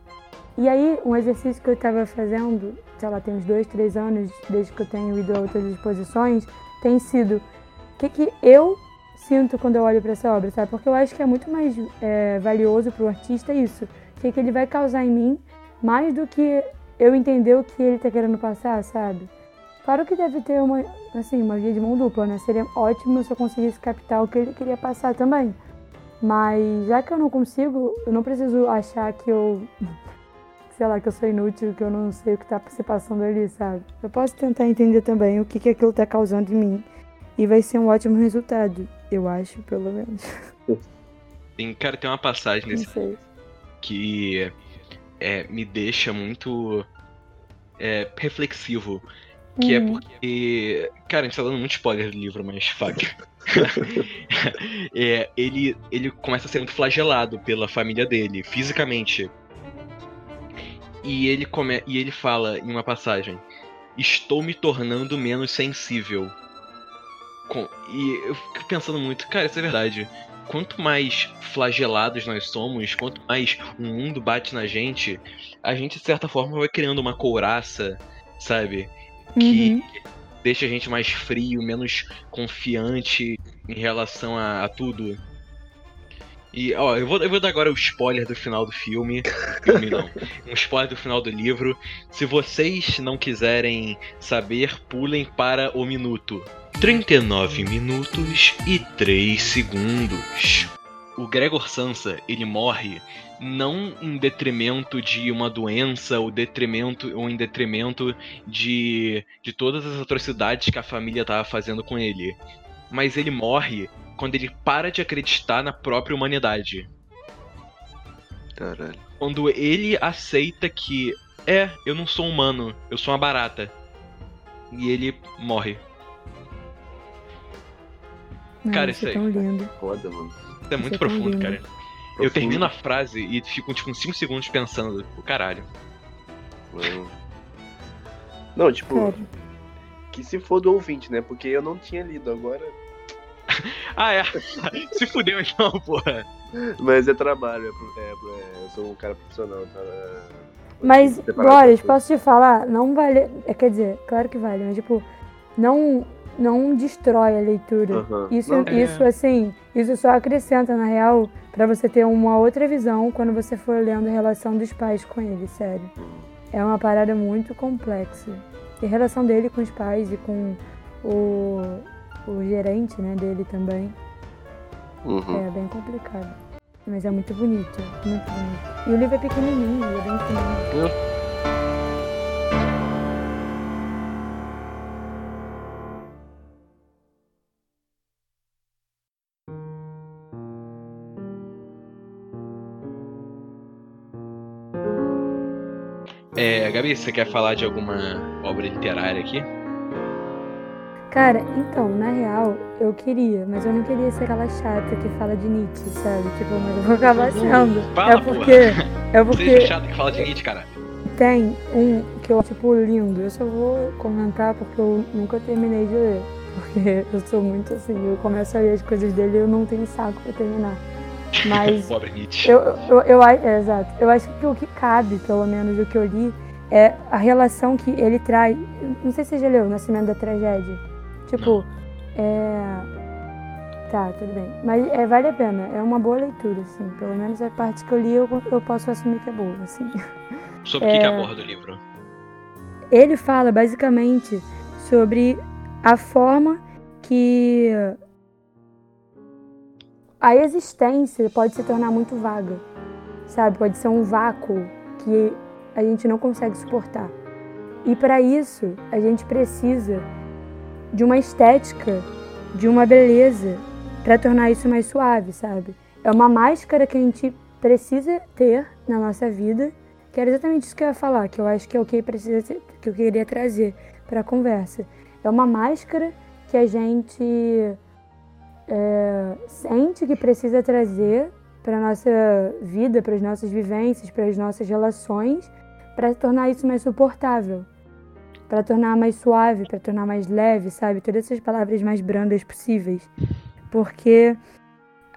C: E aí, um exercício que eu estava fazendo, sei lá, tem uns dois, três anos, desde que eu tenho ido a outras exposições, tem sido o que, que eu sinto quando eu olho para essa obra, sabe? Porque eu acho que é muito mais é, valioso para o artista isso. O que, que ele vai causar em mim, mais do que eu entender o que ele está querendo passar, sabe? Claro que deve ter uma, assim, uma via de mão dupla, né? Seria ótimo se eu conseguisse captar o que ele queria passar também. Mas já que eu não consigo, eu não preciso achar que eu, sei lá, que eu sou inútil, que eu não sei o que tá se passando ali, sabe? Eu posso tentar entender também o que, que aquilo tá causando em mim. E vai ser um ótimo resultado, eu acho, pelo menos.
B: Tem, cara, tem uma passagem
C: Não
B: nesse
C: sei.
B: que é, me deixa muito é, reflexivo. Que é
C: Uhum.
B: porque. Cara, a gente tá dando muito spoiler do livro, mas fuck. É, ele, ele começa a ser muito flagelado pela família dele, fisicamente. E ele, come, e ele fala em uma passagem: Estou me tornando menos sensível. Com- e eu fico pensando muito, cara, isso é verdade. Quanto mais flagelados nós somos, quanto mais o mundo bate na gente, a gente, de certa forma, vai criando uma couraça, sabe? Que
C: Uhum.
B: deixa a gente mais frio, menos confiante em relação a, a tudo. E, ó, eu vou, eu vou dar agora o spoiler do final do filme. Filme não. Um spoiler do final do livro. Se vocês não quiserem saber, pulem para o minuto. 39 minutos e 3 segundos. O Gregor Sansa, ele morre não em detrimento de uma doença ou detrimento ou em detrimento de, de todas as atrocidades que a família estava fazendo com ele. Mas ele morre quando ele para de acreditar na própria humanidade.
D: Caralho.
B: Quando ele aceita que é, eu não sou humano, eu sou uma barata. E ele morre. Cara,
C: isso é
B: isso
C: tão lindo.
D: Foda, mano.
B: Isso é muito
C: é tão
B: profundo,
C: lindo.
B: cara. Eu termino a frase e fico tipo uns 5 segundos pensando, o caralho.
D: Não. Não, tipo,
C: Cara,
D: que se for do ouvinte, né? Porque eu não tinha lido agora.
B: Ah, é. Se fudeu então, porra.
D: Mas é trabalho, é, pro- é, pro- é, eu sou um cara profissional, tá? É,
C: Mas,
D: coisas.
C: posso te falar? Não vale. é, Quer dizer, claro que vale, mas tipo, não, não destrói a leitura.
D: Aham.
C: Isso,
D: Não,
B: é.
C: isso assim, isso só acrescenta, na real, pra você ter uma outra visão quando você for lendo a relação dos pais com ele, sério. É uma parada muito complexa. E a relação dele com os pais e com o, o gerente, né, dele também,
D: Uhum.
C: é bem complicado. Mas é muito bonito, muito bonito. E o livro é pequenininho, é bem pequenininho.
B: É, Gabi, você quer falar de alguma obra literária aqui?
C: Cara, então, na real, eu queria, mas eu não queria ser aquela chata que fala de Nietzsche, sabe? Tipo, mas eu vou acabar sendo.
B: Fala,
C: é porque. É
B: Seja
C: porque
B: chato que fala de Nietzsche, cara.
C: tem um que eu acho, tipo, lindo. Eu só vou comentar porque eu nunca terminei de ler. Porque eu sou muito assim, eu começo a ler as coisas dele e eu não tenho saco pra terminar. Mas.
B: Nietzsche.
C: Eu, eu, eu, a- é, exato. Eu acho que o que cabe, pelo menos o que eu li, é a relação que ele traz. Não sei se você já leu Nascimento da Tragédia. Tipo, é. Tá, tudo bem. Mas é, vale a pena. É uma boa leitura, assim. Pelo menos a parte que eu li eu, eu posso assumir que é boa, assim.
B: Sobre o que, que
C: é-
B: aborda o livro?
C: Ele fala basicamente sobre a forma que a existência pode se tornar muito vaga, sabe? Pode ser um vácuo que a gente não consegue suportar. E para isso, a gente precisa de uma estética, de uma beleza para tornar isso mais suave, sabe? É uma máscara que a gente precisa ter na nossa vida, que era exatamente isso que eu ia falar, que eu acho que é o que precisa que eu queria trazer para a conversa. É uma máscara que a gente é, sente que precisa trazer para nossa vida, para as nossas vivências, para as nossas relações, para tornar isso mais suportável, para tornar mais suave, para tornar mais leve, sabe? Todas essas palavras mais brandas possíveis, porque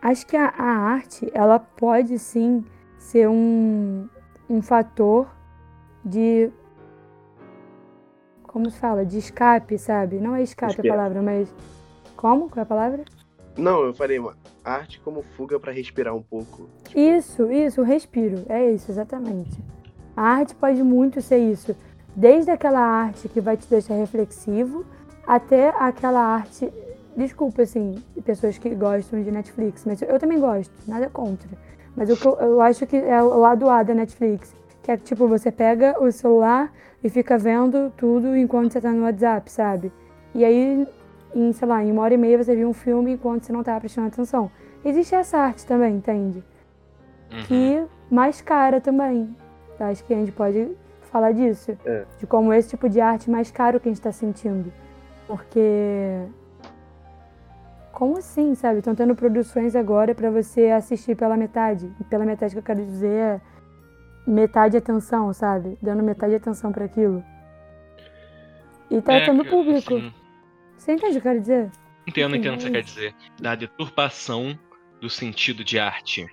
C: acho que a, a arte ela pode sim ser um, um fator de como se fala? De escape, sabe? Não é escape
D: Respira.
C: a palavra, mas. Como? Qual é a palavra?
D: Não, eu falei, arte como fuga pra respirar um pouco.
C: Isso, isso, o respiro. É isso, exatamente. A arte pode muito ser isso. Desde aquela arte que vai te deixar reflexivo, até aquela arte. Desculpa, assim, pessoas que gostam de Netflix, mas eu também gosto, nada contra. Mas eu, eu acho que é o lado A da Netflix. Que é tipo, você pega o celular e fica vendo tudo enquanto você tá no WhatsApp, sabe? E aí, em, sei lá, em uma hora e meia você viu um filme enquanto você não tava prestando atenção. Existe essa arte também, entende?
B: Uhum.
C: Que mais cara também. Eu acho que a gente pode falar disso.
D: É.
C: De como esse tipo de arte mais caro que a gente tá sentindo. Porque. Como assim, sabe? Estão tendo produções agora pra você assistir pela metade. E pela metade que eu quero dizer é metade de atenção, sabe? Dando metade de atenção pra aquilo. E tá
B: É,
C: tendo público.
B: assim,
C: Você entende o que eu quero dizer?
B: entendo, entendo o que você quer dizer. Da deturpação do sentido de arte.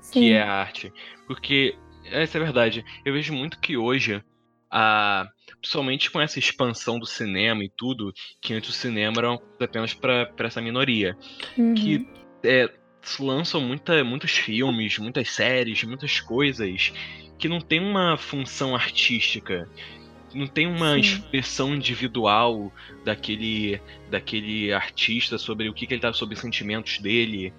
C: Sim.
B: que é a arte. Porque, essa é a verdade, eu vejo muito que hoje, a, principalmente com essa expansão do cinema e tudo, que antes o cinema era uma coisa apenas para essa minoria,
C: Uhum.
B: que é, lançam muita, muitos filmes, muitas séries, muitas coisas que não tem uma função artística. Não tem uma
C: Sim.
B: expressão individual daquele, daquele artista sobre o que, que ele tá sobre os sentimentos dele.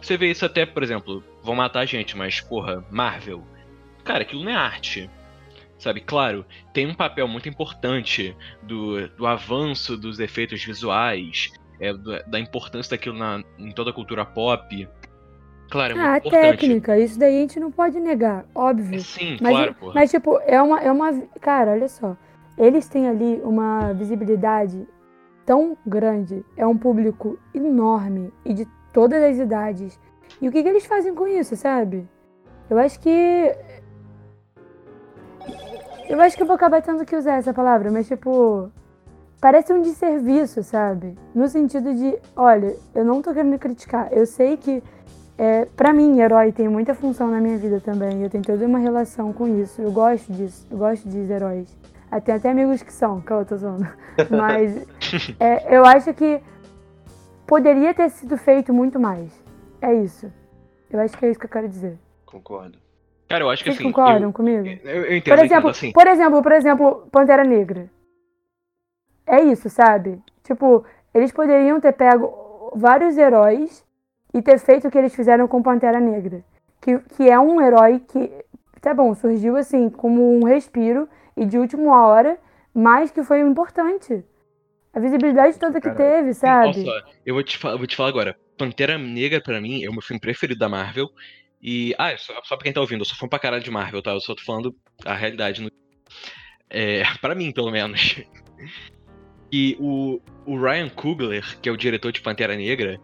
B: Você vê isso até, por exemplo, vão matar a gente, mas, porra, Marvel. Cara, aquilo não é arte. Sabe, claro, tem um papel muito importante do, do avanço dos efeitos visuais, é, da importância daquilo na, em toda a cultura pop. Claro, é muito
C: Ah, a
B: importante.
C: técnica, isso daí a gente não pode negar, óbvio.
B: Sim,
C: Mas,
B: claro, porra.
C: mas tipo, é uma, é uma. Cara, olha só. Eles têm ali uma visibilidade tão grande, é um público enorme e de todas as idades. E o que, que eles fazem com isso, sabe? Eu acho que. Eu acho que eu vou acabar tendo que usar essa palavra, mas tipo. Parece um desserviço, sabe? No sentido de, olha, eu não tô querendo criticar. Eu sei que é, para mim, herói tem muita função na minha vida também. Eu tenho toda uma relação com isso. Eu gosto disso. Eu gosto de heróis. Ah, Tem até amigos que são, que eu tô zoando. Mas é, eu acho que poderia ter sido feito muito mais. É isso. Eu acho que é isso que eu quero dizer.
D: Concordo.
B: Cara, eu acho que
C: Vocês
B: assim.
C: concordam
B: eu,
C: comigo?
B: eu, eu entendo,
C: Por
B: eu entendo,
C: exemplo,
B: assim.
C: por exemplo, por exemplo, Pantera Negra. É isso, sabe? Tipo, eles poderiam ter pego vários heróis e ter feito o que eles fizeram com Pantera Negra. Que, que é um herói que, tá bom, surgiu assim, como um respiro e de última hora, mas que foi importante. A visibilidade toda que teve, sabe?
B: Olha só, eu vou te, fa- eu vou te falar agora. Pantera Negra, pra mim, é o meu filme preferido da Marvel. E. Ah, só, só pra quem tá ouvindo, eu sou fã pra caralho de Marvel, tá? Eu só tô falando a realidade. No... É, pra mim, pelo menos. E o, o Ryan Coogler, que é o diretor de Pantera Negra,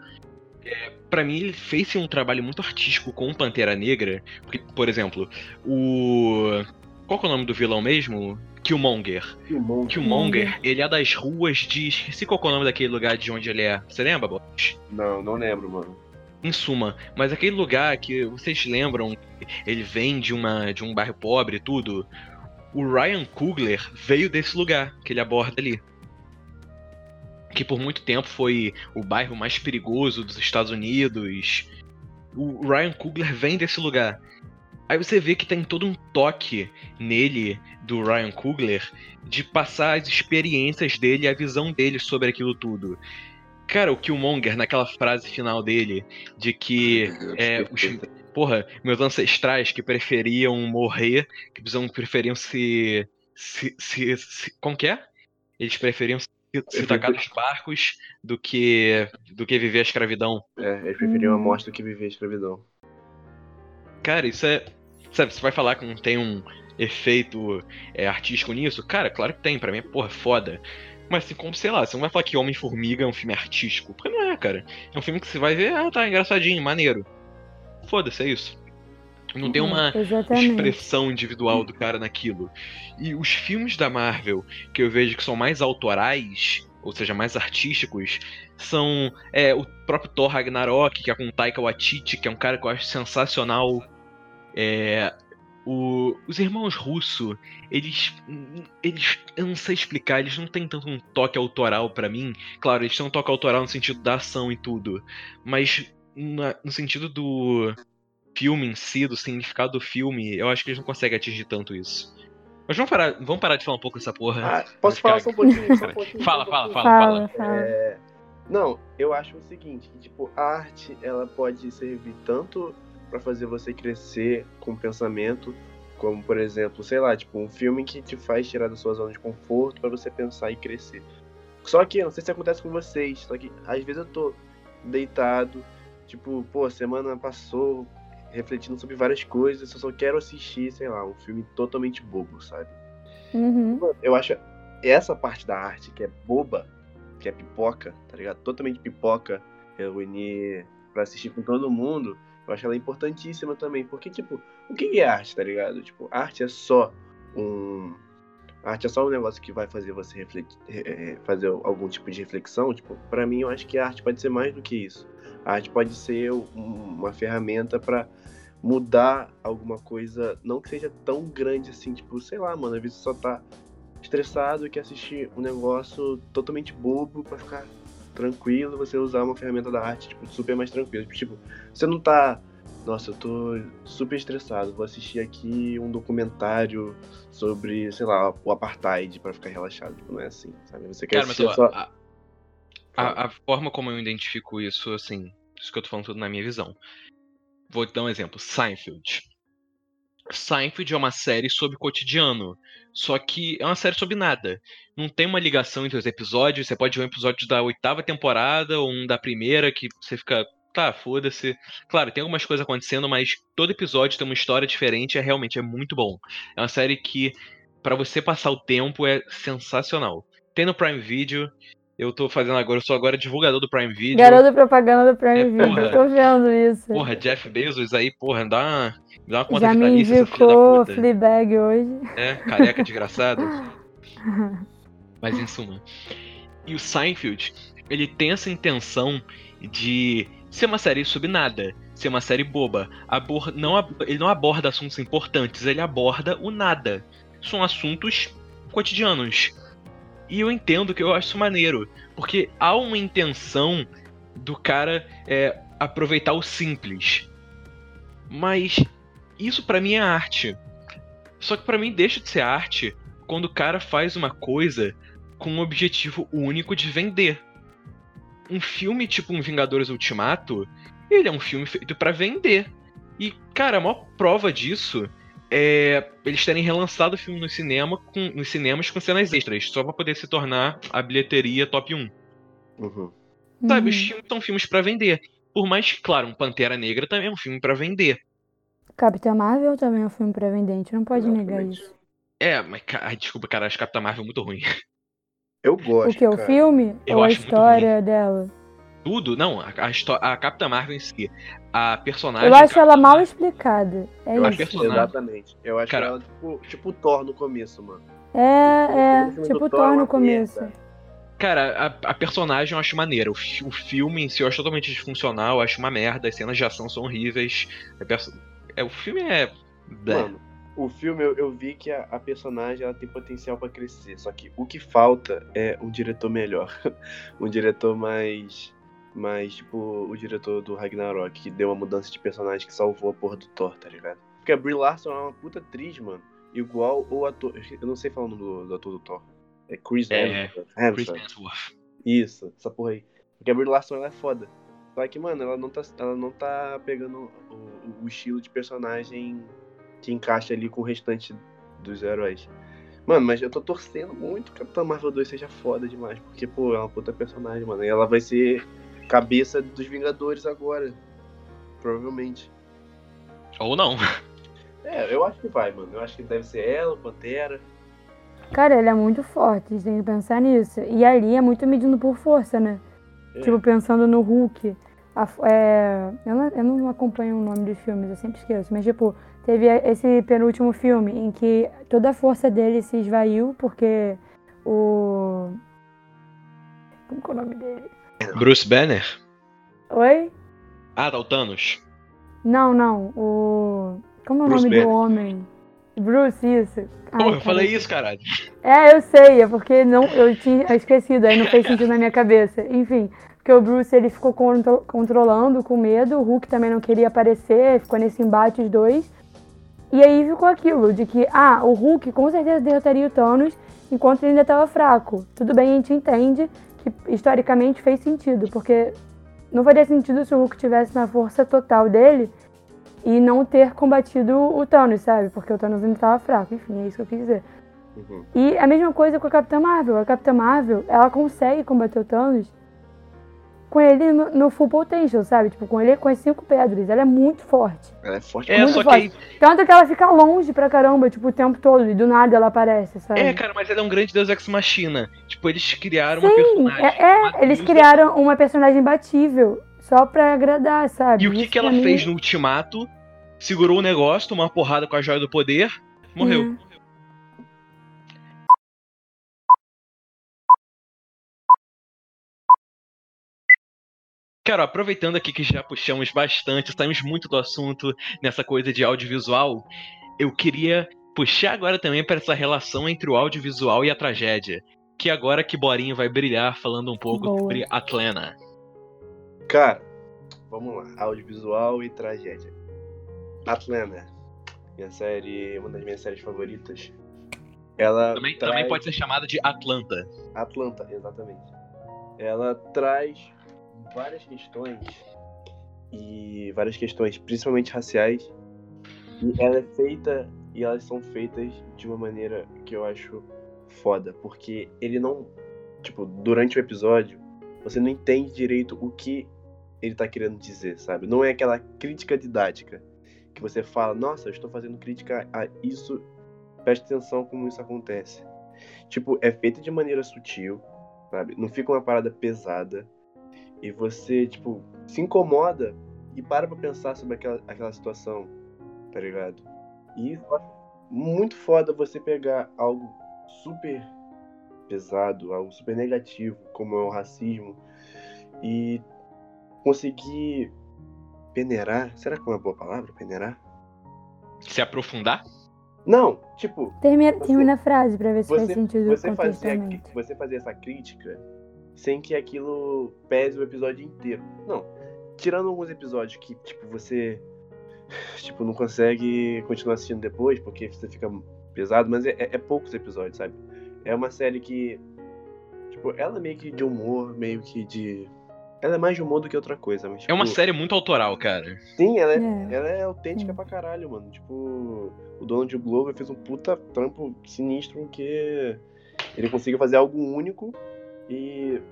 B: é, para mim ele fez um trabalho muito artístico com Pantera Negra. Porque, por exemplo, o. Qual que é o nome do vilão mesmo? Killmonger.
D: Killmonger.
B: Killmonger, ele é das ruas de. Esqueci qual é o nome daquele lugar de onde ele é. Você lembra, Bob?
D: Não, não lembro, mano.
B: Em suma, mas aquele lugar que vocês lembram, ele vem de, uma, de um bairro pobre e tudo. O Ryan Coogler veio desse lugar que ele aborda ali. Que por muito tempo foi o bairro mais perigoso dos Estados Unidos. O Ryan Coogler vem desse lugar. Aí você vê que tem todo um toque nele, do Ryan Coogler, de passar as experiências dele, a visão dele sobre aquilo tudo. Cara, o Killmonger, naquela frase final dele, de que é, os, porra, meus ancestrais que preferiam morrer, que precisam- preferiam se, se, se, se. Como que é? Eles preferiam se, se tacar nos barcos do que, do que viver a escravidão.
D: É, eles preferiam a morte do que viver a escravidão.
B: Cara, isso é. Sabe, você vai falar que não tem um efeito é, artístico nisso? Cara, claro que tem, pra mim é porra foda. Mas assim, como, sei lá, você não vai falar que Homem-Formiga é um filme artístico. Porque não é, cara. É um filme que você vai ver, ah, tá engraçadinho, maneiro. Foda-se, é isso. Não tem uma
C: Exatamente.
B: expressão individual do cara naquilo. E os filmes da Marvel que eu vejo que são mais autorais, ou seja, mais artísticos, são é, o próprio Thor Ragnarok, que é com Taika Waititi, que é um cara que eu acho sensacional. É, o- os irmãos Russo, eles, eles, eu não sei explicar, eles não têm tanto um toque autoral pra mim. Claro, eles têm um toque autoral no sentido da ação e tudo, mas na- no sentido do filme em si, do significado do filme, eu acho que eles não conseguem atingir tanto isso. Mas vamos parar, vamos parar de falar um pouco dessa porra.
D: Ah, posso falar só um pouquinho? Só um pouquinho
B: Fala,
D: só um
B: fala,
D: pouquinho?
B: fala, fala.
C: Fala, fala.
D: É, Não, eu acho o seguinte, que, tipo, a arte, ela pode servir tanto pra fazer você crescer com o pensamento, como, por exemplo, sei lá, tipo, um filme que te faz tirar da sua zona de conforto pra você pensar e crescer. Só que, não sei se acontece com vocês, só que às vezes eu tô deitado, tipo, pô, semana passou refletindo sobre várias coisas, eu só quero assistir, sei lá, um filme totalmente bobo, sabe?
C: Uhum.
D: Eu acho essa parte da arte que é boba, que é pipoca, tá ligado? Totalmente pipoca, reunir pra assistir com todo mundo, eu acho ela importantíssima também. Porque, tipo, o que é arte, tá ligado? Tipo, arte é só um. A Arte é só um negócio que vai fazer você refletir, eh, fazer algum tipo de reflexão. Tipo, pra mim, eu acho que a arte pode ser mais do que isso. A arte pode ser um- uma ferramenta pra mudar alguma coisa, não que seja tão grande assim, tipo, sei lá, mano, às vezes só tá estressado e quer assistir um negócio totalmente bobo pra ficar tranquilo, você usar uma ferramenta da arte, tipo, super mais tranquilo. Tipo, você não tá, nossa, eu tô super estressado, vou assistir aqui um documentário sobre, sei lá, o apartheid pra ficar relaxado. Tipo, não é assim, sabe? Você quer
B: Cara, mas
D: assistir
B: ó,
D: só...
B: a, a, a forma como eu identifico isso, assim, isso que eu tô falando tudo na minha visão. Vou te dar um exemplo. Seinfeld. Seinfeld é uma série sobre cotidiano. Só que é uma série sobre nada. Não tem uma ligação entre os episódios. Você pode ver um episódio da oitava temporada ou um da primeira que você fica. Tá, foda-se. Claro, tem algumas coisas acontecendo, mas todo episódio tem uma história diferente. É realmente é muito bom. É uma série que, pra você passar o tempo, é sensacional. Tem no Prime Video. Eu tô fazendo agora, eu sou agora divulgador do Prime Video.
C: Garoto propaganda do Prime
B: É,
C: Video,
B: porra.
C: eu tô vendo isso.
B: Porra, Jeff Bezos aí, porra, dá uma, dá uma conta
C: Já me
B: da
C: indicou
B: puta.
C: Fleabag hoje.
B: É, careca desgraçado. Mas em suma. E o Seinfeld, ele tem essa intenção de ser uma série sobre nada, ser uma série boba. Abor não, ele não aborda assuntos importantes, ele aborda o nada. São assuntos cotidianos. E eu entendo que eu acho isso maneiro, porque há uma intenção do cara é, aproveitar o simples. Mas isso pra mim é arte. Só que pra mim deixa de ser arte quando o cara faz uma coisa com um objetivo único de vender. Um filme tipo um Vingadores Ultimato, ele é um filme feito pra vender. E, cara, a maior prova disso é eles terem relançado o filme no cinema com, nos cinemas com cenas extras, só pra poder se tornar a bilheteria top 1.
D: Uhum.
B: Sabe,
C: Uhum.
B: os filmes são filmes pra vender. Por mais, claro, um Pantera Negra também é um filme pra vender.
C: Capitã Marvel também é um filme pra vender, a gente não pode negar
D: Exatamente.
C: isso.
B: É, mas, desculpa, cara, acho Capitã Marvel muito ruim.
D: Eu gosto.
C: O que? O
D: cara.
C: filme
B: Eu
C: ou a história dela?
B: Tudo, não, a, a, a Capitã Marvel em si. A personagem.
C: Eu acho ela mal explicada. É
D: Eu
C: isso.
B: personagem-
D: Exatamente. Eu acho
B: Cara-
D: ela tipo, tipo o Thor no começo, mano.
C: É, é,
D: O filme do
C: tipo
D: Thor é
C: Thor no começo.
D: merda.
B: Cara, a, a personagem eu acho maneira. O, o filme em si eu acho totalmente disfuncional, eu acho uma merda. As cenas de ação são horríveis. A perso- é, o filme é.
D: Mano, o filme eu, eu vi que a, a personagem ela tem potencial pra crescer. Só que o que falta é um diretor melhor. um diretor mais. Mais tipo o diretor do Ragnarok, que deu uma mudança de personagem que salvou a porra do Thor, tá ligado? Porque a Brie Larson é uma puta atriz, mano. Igual o ator. Eu não sei falar o nome do, do ator do Thor. É Chris
B: É,
D: Hemsworth.
B: Chris
D: Hemsworth. Isso, essa porra aí. Porque a Brie Larson ela é foda. Só que, mano, ela não tá, ela não tá pegando o- o estilo de personagem que encaixa ali com o restante dos heróis. Mano, mas eu tô torcendo muito que a Capitã Marvel 2 seja foda demais. Porque, pô, é uma puta personagem, mano. E ela vai ser cabeça dos Vingadores agora. Provavelmente.
B: Ou não.
D: É, eu acho que vai, mano. Eu acho que deve ser ela, o Pantera.
C: Cara, ele é muito forte, a gente tem que pensar nisso. E ali é muito medindo por força, né?
D: É.
C: Tipo, pensando no Hulk. a é, eu, não, eu não acompanho o nome dos filmes, eu sempre esqueço. Mas, tipo, teve esse penúltimo filme em que toda a força dele se esvaiu porque o. Como que é o nome dele?
B: Bruce Banner?
C: Oi?
B: Ah, tá, o Thanos.
C: Não, não. O. Como é o
B: Bruce
C: nome
B: Banner.
C: do homem? Bruce, isso. Ai,
B: Pô, eu falei
C: cara.
B: isso, caralho.
C: É, eu sei, é porque não, eu tinha esquecido, aí não fez sentido na minha cabeça. Enfim, porque o Bruce ele ficou contro- controlando com medo, o Hulk também não queria aparecer, ficou nesse embate os dois. E aí ficou aquilo de que, ah, o Hulk com certeza derrotaria o Thanos enquanto ele ainda estava fraco. Tudo bem, a gente entende que historicamente fez sentido, porque não faria sentido se o Hulk tivesse na força total dele e não ter combatido o Thanos, sabe? Porque o Thanos ainda estava fraco. Enfim, é isso que eu quis dizer.
D: Uhum.
C: E a mesma coisa com a Capitã Marvel. A Capitã Marvel, ela consegue combater o Thanos com ele no, no full potential, sabe? Tipo, com ele com as cinco pedras. Ela é muito forte.
D: Ela é forte
B: É,
C: muito
B: só que
C: forte.
B: aí.
C: Tanto que ela fica longe pra caramba, tipo, o tempo todo. E do nada ela aparece, sabe?
B: É, cara, mas ela é um grande Deus Ex Machina. Tipo, eles criaram uma
C: Sim,
B: personagem.
C: é, é,
B: uma
C: eles
B: deusa.
C: criaram uma personagem imbatível. Só pra agradar, sabe?
B: E o que,
C: Isso
B: que ela
C: mim-
B: fez no ultimato? Segurou o negócio, tomou uma porrada com a joia do poder, morreu.
C: Hum.
B: Cara, aproveitando aqui que já puxamos bastante, saímos muito do assunto nessa coisa de audiovisual, eu queria puxar agora também para essa relação entre o audiovisual e a tragédia. Que agora que Borinho vai brilhar falando um pouco
C: Boa.
B: sobre Atlanta.
D: Cara, vamos lá. Audiovisual e tragédia. Atlanta, minha série, uma das minhas séries favoritas. Ela
B: Também,
D: traz...
B: também pode ser chamada de Atlanta.
D: Atlanta, exatamente. Ela traz várias questões e várias questões, principalmente raciais. E ela é feita e elas são feitas de uma maneira que eu acho foda, porque ele não, tipo, durante o episódio, você não entende direito o que ele tá querendo dizer, sabe? Não é aquela crítica didática que você fala, nossa, eu estou fazendo crítica a isso, preste atenção como isso acontece. Tipo, é feito de maneira sutil, sabe? Não fica uma parada pesada. E você, tipo, se incomoda e para pra pensar sobre aquela, aquela situação, tá ligado? E eu acho muito foda você pegar algo super pesado, algo super negativo, como é o racismo, e conseguir peneirar. Será que é uma boa palavra? Peneirar?
B: Se aprofundar?
D: Não, tipo,
C: Termina,
D: Você-
C: termina a frase pra ver se faz
D: você,
C: sentido
D: você, fazer, você fazer essa crítica sem que aquilo pese o episódio inteiro. Não. Tirando alguns episódios que, tipo, você tipo, não consegue continuar assistindo depois, porque você fica pesado, mas é, é- é poucos episódios, sabe? É uma série que. Tipo, ela é meio que de humor, meio que de Ela é mais de humor do que outra coisa, mas.
B: É uma
D: tipo,
B: série muito autoral, cara.
D: Sim, ela é,
C: É.
D: ela é autêntica pra caralho, mano. Tipo, o Donald Glover fez um puta trampo sinistro que ele conseguiu fazer algo único e.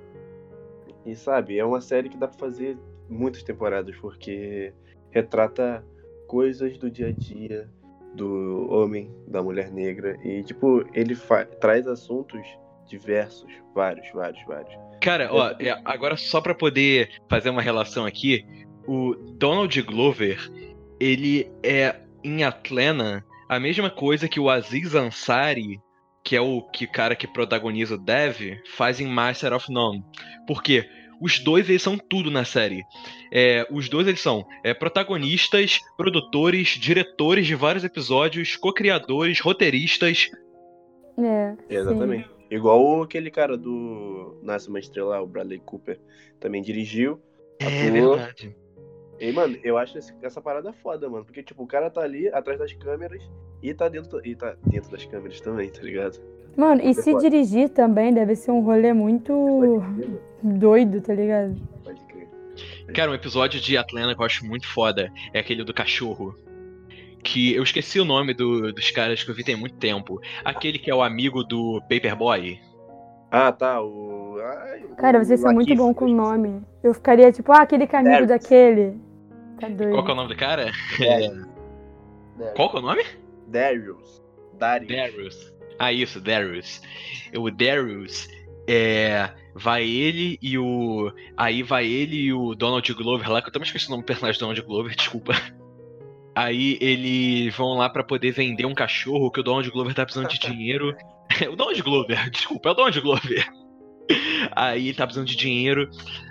D: E sabe, é uma série que dá pra fazer muitas temporadas, porque retrata coisas do dia a dia do homem, da mulher negra. E, tipo, ele traz assuntos diversos, vários, vários, vários.
B: Cara, ó, é, agora só pra poder fazer uma relação aqui, o Donald Glover, ele é em Atlanta a mesma coisa que o Aziz Ansari, que é o que cara que protagoniza o Dev, faz em Master of None. Por quê? Os dois eles são tudo na série. É, os dois eles são é, protagonistas, produtores, diretores de vários episódios, co-criadores, roteiristas.
C: É.
D: Exatamente. Igual aquele cara do Nasce uma Estrela, o Bradley Cooper, também dirigiu.
B: É
D: atuou.
B: verdade.
D: E, mano, eu acho esse- essa parada foda, mano. Porque, tipo, o cara tá ali atrás das câmeras e tá dentro, e tá dentro das câmeras também, tá ligado?
C: Mano, e se
D: Foda.
C: dirigir também deve ser um rolê muito doido, tá ligado?
D: Pode crer.
B: Cara, um episódio de Atlanta que eu acho muito foda é aquele do cachorro. Que eu esqueci o nome do- dos caras que eu vi tem muito tempo. Aquele que é o amigo do Paperboy.
D: Ah, tá. O. Ai, o
C: Cara, vocês são muito bom com o nome. Eu ficaria tipo, ah, aquele que é amigo
D: Darius.
C: daquele. Tá doido.
B: Qual que é o nome do cara? Qual que é o nome?
D: Darius. Darius.
B: Darius. Ah, isso, Darius. O Darius é. Vai ele e o. Aí vai ele e o Donald Glover lá, que eu também esqueci o nome do personagem do Donald Glover, desculpa. Aí eles vão lá pra poder vender um cachorro que o Donald Glover tá precisando de dinheiro. o Donald Glover, desculpa, é o Donald Glover. Aí ele tá precisando de dinheiro.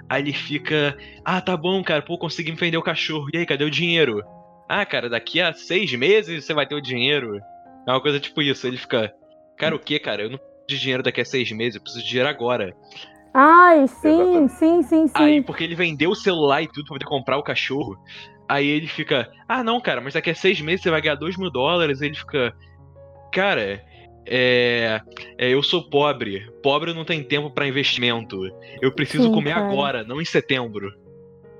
B: Aí ele fica. Ah, tá bom, cara, pô, consegui me vender o cachorro. E aí, cadê o dinheiro? Ah, cara, daqui a seis meses você vai ter o dinheiro. É uma coisa tipo isso. Ele fica. Cara, o que, cara? Eu não preciso de dinheiro daqui a seis meses, eu preciso de dinheiro agora.
C: Ai, sim, sim, sim, sim.
B: Aí, porque ele vendeu o celular e tudo pra poder comprar o cachorro. Aí ele fica, ah não, cara, mas daqui a seis meses você vai ganhar dois mil dólares. Ele fica, cara, é, é, eu sou pobre. Pobre não tem tempo pra investimento. Eu preciso
C: Sim,
B: comer
C: cara.
B: agora, não em setembro.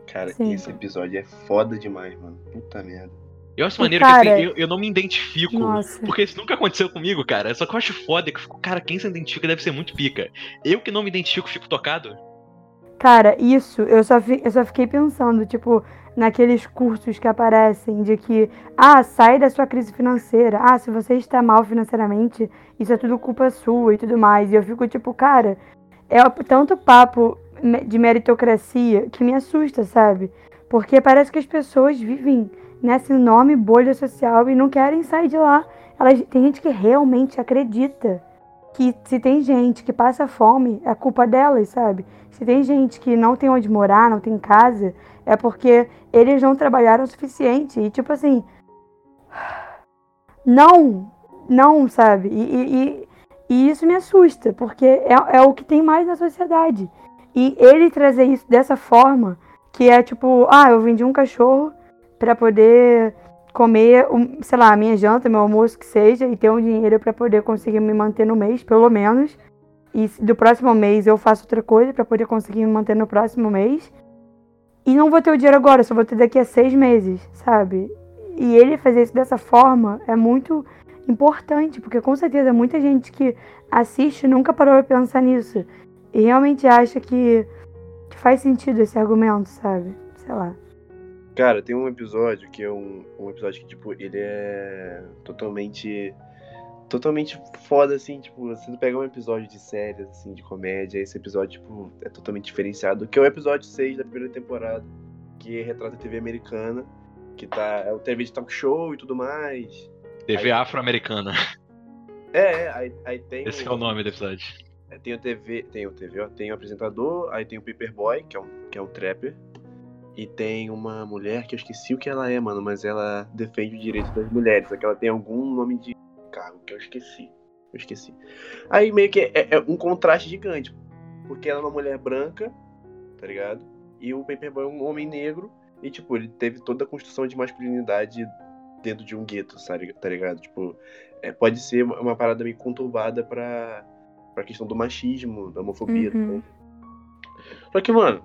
D: Cara,
C: Sim.
D: esse episódio é foda demais, mano. Puta merda.
B: Eu acho maneiro
C: cara,
B: que assim, eu, eu não me identifico.
C: Nossa.
B: Porque isso nunca aconteceu comigo, cara. Só que eu acho foda que eu fico, cara, quem se identifica deve ser muito pica. Eu que não me identifico, fico tocado.
C: Cara, isso, eu só, fi- eu só fiquei pensando, tipo, naqueles cursos que aparecem de que, ah, sai da sua crise financeira, ah, se você está mal financeiramente, isso é tudo culpa sua e tudo mais. E eu fico tipo, cara, é tanto papo de meritocracia que me assusta, sabe? Porque parece que as pessoas vivem nessa enorme bolha social e não querem sair de lá. Elas, tem gente que realmente acredita que se tem gente que passa fome, é culpa delas, sabe? Se tem gente que não tem onde morar, não tem casa, é porque eles não trabalharam o suficiente. E tipo assim. Não! Não, sabe? E, e- e- isso me assusta, porque é, é o que tem mais na sociedade. E ele trazer isso dessa forma, que é tipo, ah, eu vendi um cachorro pra poder comer, sei lá, a minha janta, meu almoço que seja, e ter um dinheiro pra poder conseguir me manter no mês, pelo menos. E do próximo mês eu faço outra coisa pra poder conseguir me manter no próximo mês. E não vou ter o dinheiro agora, só vou ter daqui a seis meses, sabe? E ele fazer isso dessa forma é muito importante, porque com certeza muita gente que assiste nunca parou pra pensar nisso. E realmente acha que, que faz sentido esse argumento, sabe? Sei lá.
D: Cara, tem um episódio que é um, um episódio que, tipo, ele é totalmente. Totalmente foda, assim, tipo, você pega um episódio de séries, assim, de comédia, esse episódio, tipo, é totalmente diferenciado, que é o episódio 6 da primeira temporada, que retrata a TV americana, que tá. É o TV de talk show e tudo mais.
B: TV afro-americana.
D: É, é, aí, aí tem.
B: Esse é o nome do episódio.
D: É, Tem o TV, tem o TV, ó, tem o apresentador, aí tem o Paperboy, que é um, que é um trapper, e tem uma mulher que eu esqueci o que ela é, mano, mas ela defende o direito das mulheres, só que ela tem algum nome de cargo que eu esqueci. Eu esqueci. Aí meio que é, é um contraste gigante, porque ela é uma mulher branca, tá ligado? E o Paperboy é um homem negro, e tipo, ele teve toda a construção de masculinidade dentro de um gueto, sabe, tá ligado? Tipo, é, pode ser uma parada meio conturbada pra, pra questão do machismo, da homofobia
C: Uhum.
D: também. Só que, mano,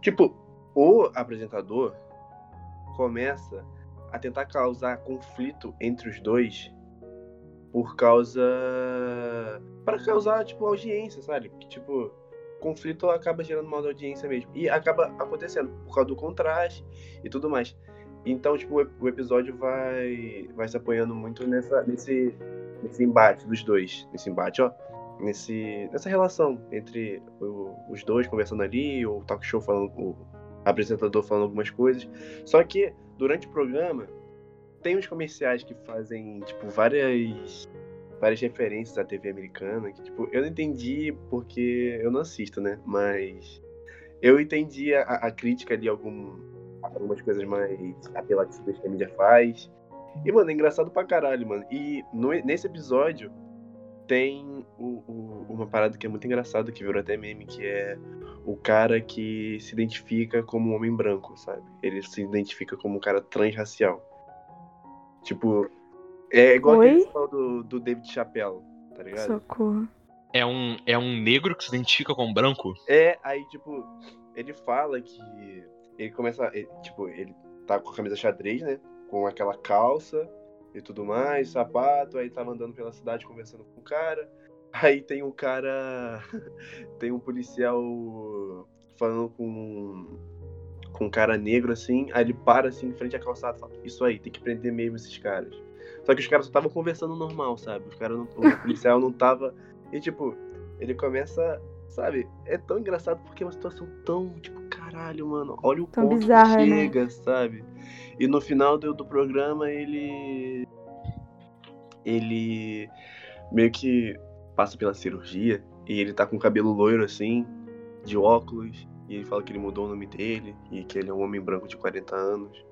D: Tipo, o apresentador começa a tentar causar conflito entre os dois por causa. para causar, tipo, audiência, sabe? Tipo, conflito acaba gerando da audiência mesmo. E acaba acontecendo por causa do contraste e tudo mais. Então, tipo, o episódio vai, vai se apoiando muito nessa, nesse, nesse embate dos dois. Nesse embate, ó. Nesse, nessa relação entre o- os dois conversando ali, o talk show falando, o apresentador falando algumas coisas. Só que, durante o programa, tem uns comerciais que fazem, tipo, várias várias referências à TV americana que, tipo, eu não entendi porque eu não assisto, né? Mas eu entendi a, a crítica de algum, algumas coisas mais apelativas que a mídia faz. E, mano, é engraçado pra caralho, mano. E no- nesse episódio tem o- o- uma parada que é muito engraçada, que virou até meme, que é o cara que se identifica como um homem branco, sabe? Ele se identifica como um cara transracial. Tipo, é igual
C: Oi?
D: aquele pessoal do, do David Chappelle, tá ligado?
C: Socorro.
B: É um, é um negro que se identifica com branco?
D: É, aí, tipo, ele fala que. Ele começa. ele- tipo, ele tá com a camisa xadrez, né? Com aquela calça e tudo mais, sapato, aí tava andando pela cidade conversando com o cara. Aí tem um cara. tem um policial falando com. Com um cara negro assim, aí ele para assim em frente à calçada e fala: Isso aí, tem que prender mesmo esses caras. Só que os caras só estavam conversando normal, sabe? Os caras não, o policial não tava. E tipo, ele começa, sabe? É tão engraçado porque é uma situação tão, tipo, caralho, mano. Olha o
C: Tão
D: ponto
C: bizarra,
D: que
C: né?
D: chega, sabe? E no final do, do programa ele. Ele meio que passa pela cirurgia e ele tá com o cabelo loiro assim, de óculos. E ele fala que ele mudou o nome dele e que ele é um homem branco de 40 anos.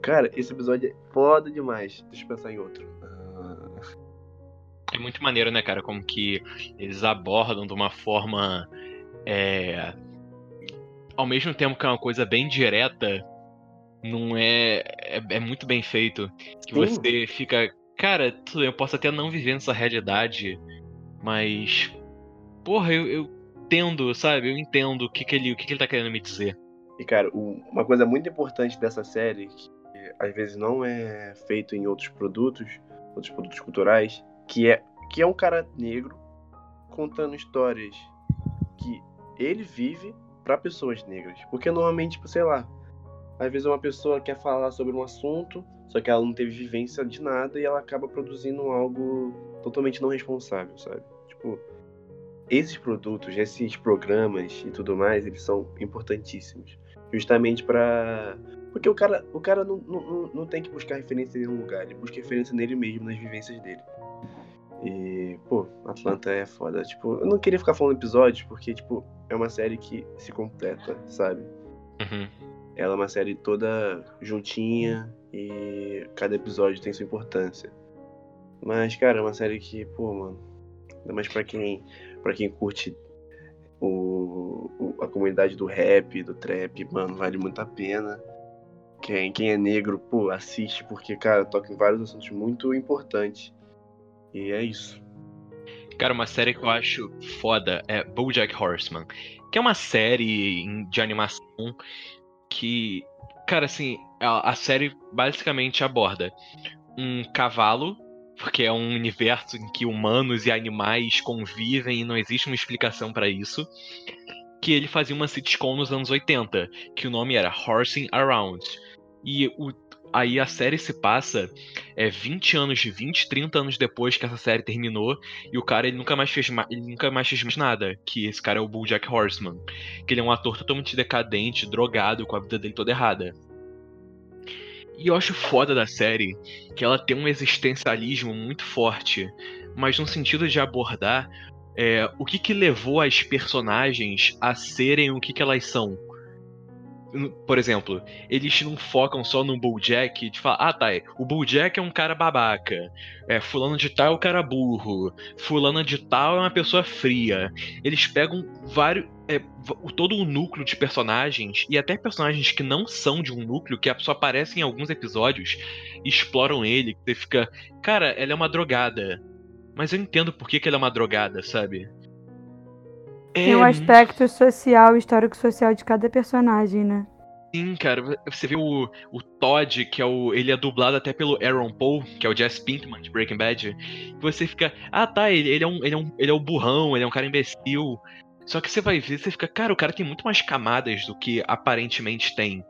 D: Cara, esse episódio é foda demais. Deixa eu pensar em outro.
B: É muito maneiro, né, cara? Como que eles abordam de uma forma. É... Ao mesmo tempo que é uma coisa bem direta, não é. É, é muito bem feito. Que
D: Sim.
B: você fica. Cara, tudo eu posso até não viver nessa realidade, mas. Porra, eu, eu entendo, sabe? Eu entendo o que, que, ele, o que, que ele tá querendo me dizer.
D: E, cara, uma coisa muito importante dessa série, que às vezes não é feito em outros produtos, outros produtos culturais, que é, que é um cara negro contando histórias que ele vive pra pessoas negras. Porque normalmente, tipo, sei lá, às vezes uma pessoa quer falar sobre um assunto, só que ela não teve vivência de nada e ela acaba produzindo algo totalmente não responsável, sabe? Tipo, esses produtos, esses programas e tudo mais, eles são importantíssimos. Justamente pra. Porque o cara, o cara não, não- não tem que buscar referência em nenhum lugar, ele busca referência nele mesmo, nas vivências dele. E, pô, Atlanta é foda. Tipo, eu não queria ficar falando episódios, porque, tipo, é uma série que se completa, sabe?
B: Uhum.
D: Ela é uma série toda juntinha e cada episódio tem sua importância. Mas, cara, é uma série que, pô, mano, ainda mais pra quem, pra quem curte o, o- a comunidade do rap, do trap, mano, vale muito a pena. Quem, quem é negro, pô, assiste, porque, cara, toca em vários assuntos muito importantes. E é isso.
B: Cara, uma série que eu acho foda é BoJack Horseman, que é uma série de animação que, cara, assim, a, a série basicamente aborda um cavalo, porque é um universo em que humanos e animais convivem e não existe uma explicação pra isso, que ele fazia uma sitcom nos anos 80, que o nome era Horsing Around. E o, aí a série se passa é 20 anos, 20, 30 anos depois que essa série terminou, e o cara ele nunca mais fez ele nunca mais fez mais nada. Que esse cara é o BoJack Horseman, que ele é um ator totalmente decadente, drogado, com a vida dele toda errada. E eu acho foda da série que ela tem um existencialismo muito forte, mas no sentido de abordar é, o que que levou as personagens a serem o que que elas são. Por exemplo, eles não focam só no Bojack de falar, ah tá, o Bojack é um cara babaca, é, fulano de tal é um cara burro, fulana de tal é uma pessoa fria. Eles pegam vários, é, todo o núcleo de personagens, e até personagens que não são de um núcleo, que só aparecem em alguns episódios, exploram ele, você fica, cara, ela é uma drogada. Mas eu entendo por que, que ela é uma drogada, sabe?
C: Tem um aspecto social, histórico-social de cada personagem, né?
B: Sim, cara, você vê o, o Todd, que é o. Ele é dublado até pelo Aaron Paul, que é o Jess Pinkman de Breaking Bad. Você fica. Ah, tá, ele, ele, é um, ele, é um, ele é o burrão, ele é um cara imbecil. Só que você vai ver, você fica, cara, o cara tem muito mais camadas do que aparentemente tem.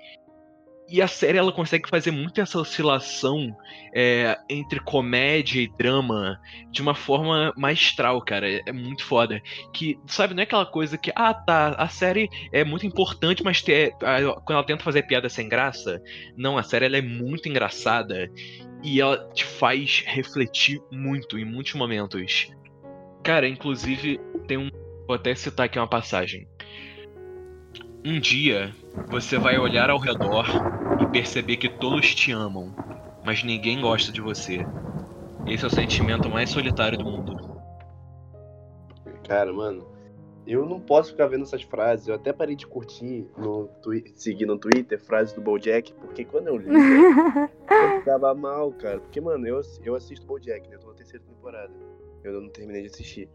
B: E a série ela consegue fazer muito essa oscilação é, entre comédia e drama de uma forma maestral, cara. É, é muito foda. Que, sabe, não é aquela coisa que, ah, tá, a série é muito importante, mas te, quando ela tenta fazer piada sem graça. Não, a série ela é muito engraçada e ela te faz refletir muito em muitos momentos. Cara, inclusive, tem um. Vou até citar aqui uma passagem. Um dia você vai olhar ao redor e perceber que todos te amam, mas ninguém gosta de você. Esse é o sentimento mais solitário do mundo.
D: Cara, mano, eu não posso ficar vendo essas frases. Eu até parei de curtir, no seguir no Twitter, frases do Bojack, porque quando eu li, eu ficava mal, cara. Porque, mano, eu, eu assisto Bojack, né? Eu tô na terceira temporada. Eu não terminei de assistir.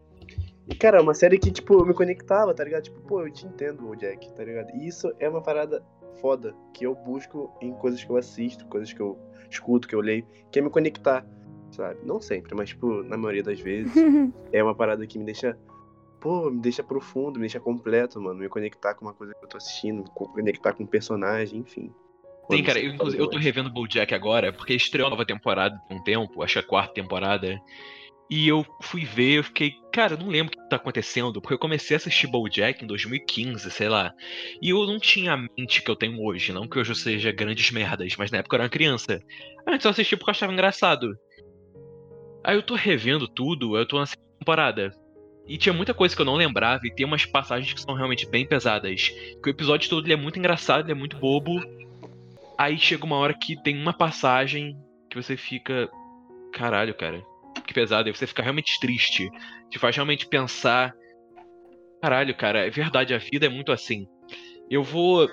D: E, cara, é uma série que, tipo, eu me conectava, tá ligado? Tipo, pô, eu te entendo, Bojack, tá ligado? E isso é uma parada foda que eu busco em coisas que eu assisto, coisas que eu escuto, que eu leio, que é me conectar, sabe? Não sempre, mas, tipo, na maioria das vezes, é uma parada que me deixa pô, me deixa profundo, me deixa completo, mano. Me conectar com uma coisa que eu tô assistindo, co- conectar com um personagem, enfim.
B: Sim, cara, eu, inclusive, eu tô revendo BoJack agora, porque estreou a nova temporada tem um tempo, acho que é a quarta temporada. E eu fui ver, eu fiquei, cara, eu não lembro o que tá acontecendo, porque eu comecei a assistir BoJack em 2015, sei lá. E eu não tinha a mente que eu tenho hoje, não que hoje eu seja grandes merdas, mas na época eu era uma criança. Antes eu assisti porque eu achava engraçado. Aí eu tô revendo tudo, eu tô na temporada. E tinha muita coisa que eu não lembrava, e tem umas passagens que são realmente bem pesadas. Que o episódio todo ele é muito engraçado, ele é muito bobo. Aí chega uma hora que tem uma passagem que você fica. Caralho, cara. Que pesado. Aí você fica realmente triste. Te faz realmente pensar. Caralho, cara, é verdade, a vida é muito assim. Eu vou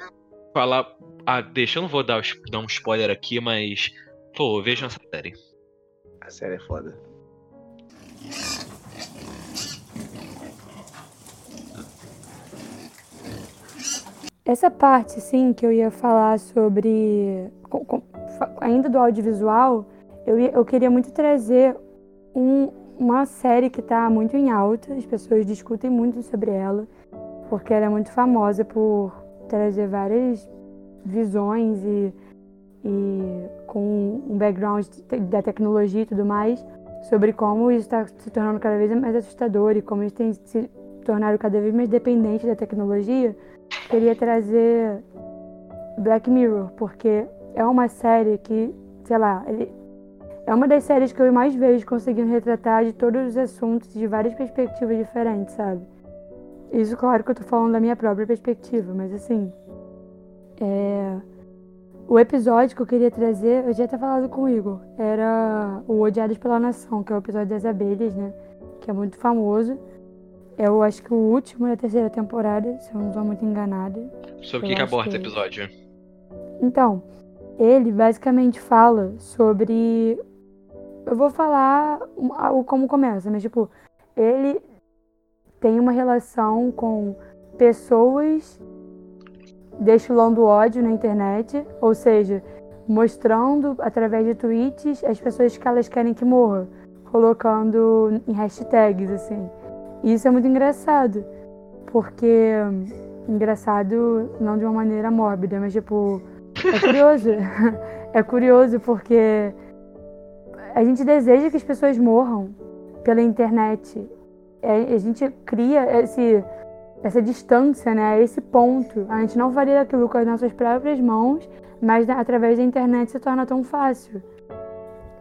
B: falar. Ah, deixa, eu não vou dar, dar um spoiler aqui, mas. Pô, vejam essa série.
D: A série é foda.
C: Essa parte, sim, que eu ia falar sobre. com- com- fa- ainda do audiovisual, eu, ia- eu queria muito trazer um- uma série que está muito em alta, as pessoas discutem muito sobre ela, porque ela é muito famosa por trazer várias visões e, e com um background da tecnologia e tudo mais, sobre como isso está se tornando cada vez mais assustador e como eles têm se tornado cada vez mais dependentes da tecnologia queria trazer Black Mirror, porque é uma série que, sei lá, é uma das séries que eu mais vejo conseguindo retratar de todos os assuntos de várias perspectivas diferentes, sabe? Isso, claro que eu tô falando da minha própria perspectiva, mas assim. É... O episódio que eu queria trazer, eu já tinha falado com o Igor, era o Odiados pela Nação, que é o episódio das abelhas, né? Que é muito famoso. É, eu acho que o último da terceira temporada, se eu não estou muito enganada.
B: Sobre o que, que aborda
C: que
B: esse
C: é
B: episódio?
C: Então, ele basicamente fala sobre. Eu vou falar como começa, mas tipo, ele tem uma relação com pessoas destilando ódio na internet, ou seja, mostrando através de tweets as pessoas que elas querem que morra, colocando em hashtags assim. E isso é muito engraçado, porque engraçado não de uma maneira mórbida, mas tipo é curioso. é curioso porque a gente deseja que as pessoas morram pela internet. É, a gente cria esse, essa distância, né? Esse ponto. A gente não faria aquilo com as nossas próprias mãos, mas né, através da internet se torna tão fácil.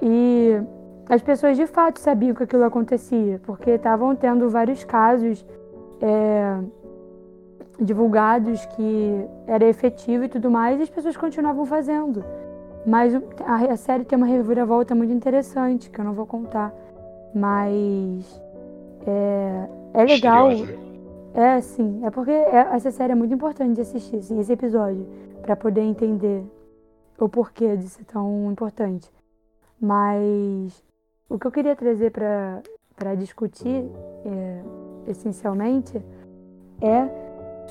C: E as pessoas de fato sabiam que aquilo acontecia, porque estavam tendo vários casos é, divulgados que era efetivo e tudo mais, e as pessoas continuavam fazendo. Mas a, série tem uma reviravolta muito interessante, que eu não vou contar. Mas é, é legal. É, sim. É porque é- essa série é muito importante de assistir, assim, esse episódio, para poder entender o porquê de ser tão importante. Mas o que eu queria trazer para discutir, é, essencialmente, é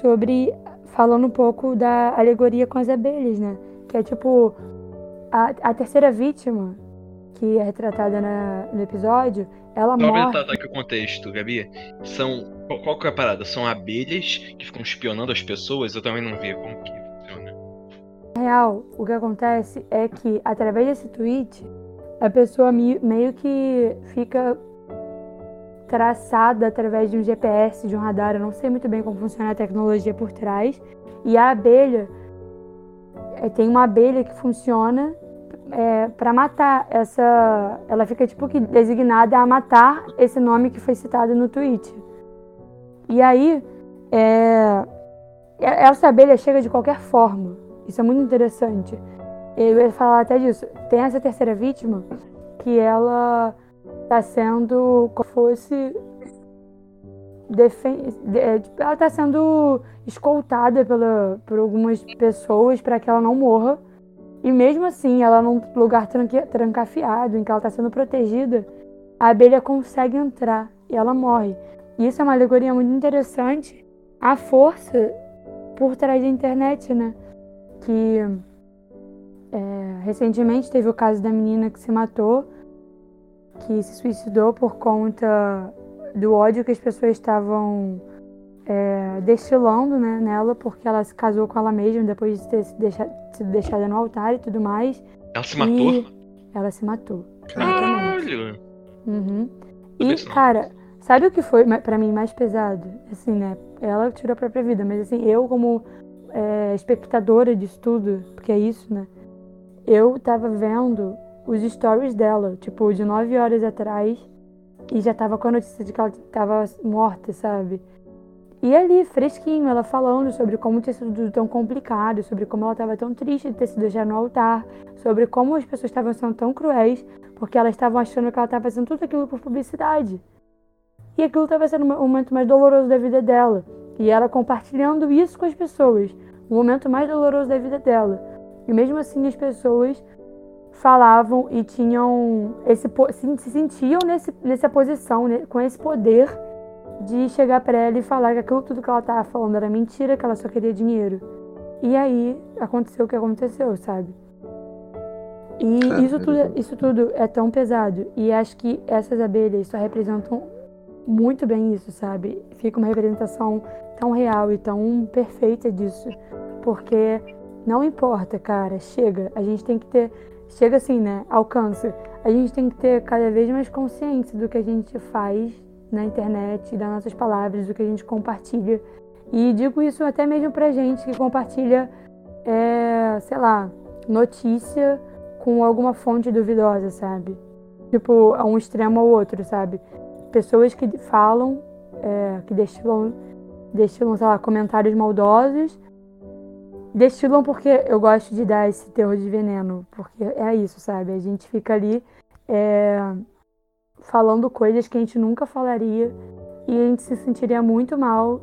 C: sobre falando um pouco da alegoria com as abelhas, né? Que é tipo a, a terceira vítima que é retratada na- no episódio, ela
B: Só
C: morre.
B: tratar aqui o contexto, Gabi. São. Qual, que é a parada? São abelhas que ficam espionando as pessoas? Eu também não vi como que funciona.
C: Na real, o que acontece é que através desse tweet, a pessoa meio que fica traçada através de um GPS, de um radar. Eu não sei muito bem como funciona a tecnologia por trás. E a abelha é, tem uma abelha que funciona é, para matar essa. Ela fica tipo que designada a matar esse nome que foi citado no tweet. E aí, é, essa abelha chega de qualquer forma. Isso é muito interessante. Eu ia falar até disso. Tem essa terceira vítima que ela está sendo como fosse defen de- é, tipo, ela está sendo escoltada pela, por algumas pessoas para que ela não morra. E mesmo assim, ela num lugar trancafiado, em que ela está sendo protegida, a abelha consegue entrar e ela morre. E isso é uma alegoria muito interessante. A força por trás da internet, né? Que é, recentemente teve o caso da menina que se matou, que se suicidou por conta do ódio que as pessoas estavam é, destilando né, nela, porque ela se casou com ela mesma depois de ter sido deixa- sido deixada no altar e tudo mais.
B: Ela se matou?
C: E ela se matou.
B: Caralho!
C: Uhum. E, cara, sabe o que foi pra mim mais pesado? Assim, né? Ela tirou a própria vida, mas assim, eu como é, espectadora disso tudo, porque é isso, né? Eu tava vendo os stories dela, tipo, de nove horas atrás, e já tava com a notícia de que ela tava morta, sabe? E ali, fresquinho, ela falando sobre como tinha sido tudo tão complicado, sobre como ela estava tão triste de ter sido deixada no altar, sobre como as pessoas estavam sendo tão cruéis, porque elas estavam achando que ela estava fazendo tudo aquilo por publicidade. E aquilo estava sendo o momento mais doloroso da vida dela. E ela compartilhando isso com as pessoas, o momento mais doloroso da vida dela. E mesmo assim as pessoas falavam e tinham esse se sentiam nesse, nessa posição, né, com esse poder de chegar pra ela e falar que aquilo tudo que ela tava falando era mentira, que ela só queria dinheiro. E aí aconteceu o que aconteceu, sabe? E isso tudo, isso tudo é tão pesado. E acho que essas abelhas só representam muito bem isso, sabe? Fica uma representação tão real e tão perfeita disso. Porque não importa, cara, chega. A gente tem que ter. Chega assim, né? Alcança. A gente tem que ter cada vez mais consciência do que a gente faz na internet, das nossas palavras, do que a gente compartilha. E digo isso até mesmo pra gente que compartilha, é, sei lá, notícia com alguma fonte duvidosa, sabe? Tipo, a um extremo ao outro, sabe? Pessoas que falam, é, que destilam, destilam, sei lá, comentários maldosos. Destilam porque eu gosto de dar esse terror de veneno, porque é isso, sabe? A gente fica ali é, falando coisas que a gente nunca falaria e a gente se sentiria muito mal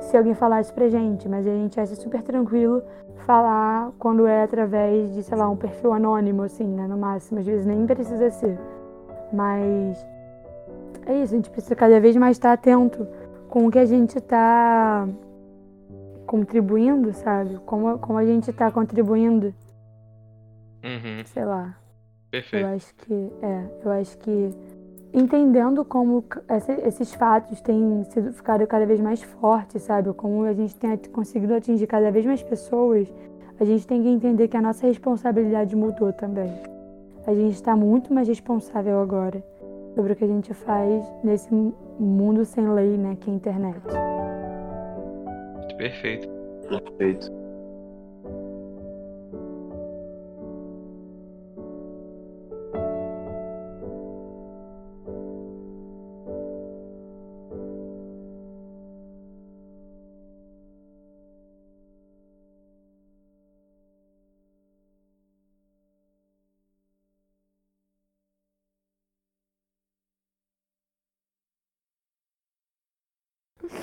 C: se alguém falasse pra gente, mas a gente acha super tranquilo falar quando é através de, sei lá, um perfil anônimo, assim, né? No máximo, às vezes nem precisa ser. Mas é isso, a gente precisa cada vez mais estar atento com o que a gente tá contribuindo, sabe? Como, como a gente tá contribuindo,
B: Uhum,
C: sei lá. Eu
B: perfeito.
C: acho que é, eu acho que entendendo como esses fatos têm sido ficado cada vez mais fortes, sabe? Como a gente tem conseguido atingir cada vez mais pessoas, a gente tem que entender que a nossa responsabilidade mudou também. A gente está muito mais responsável agora sobre o que a gente faz nesse mu- mundo sem lei, né, que é a internet.
B: Perfeito.
D: Perfeito.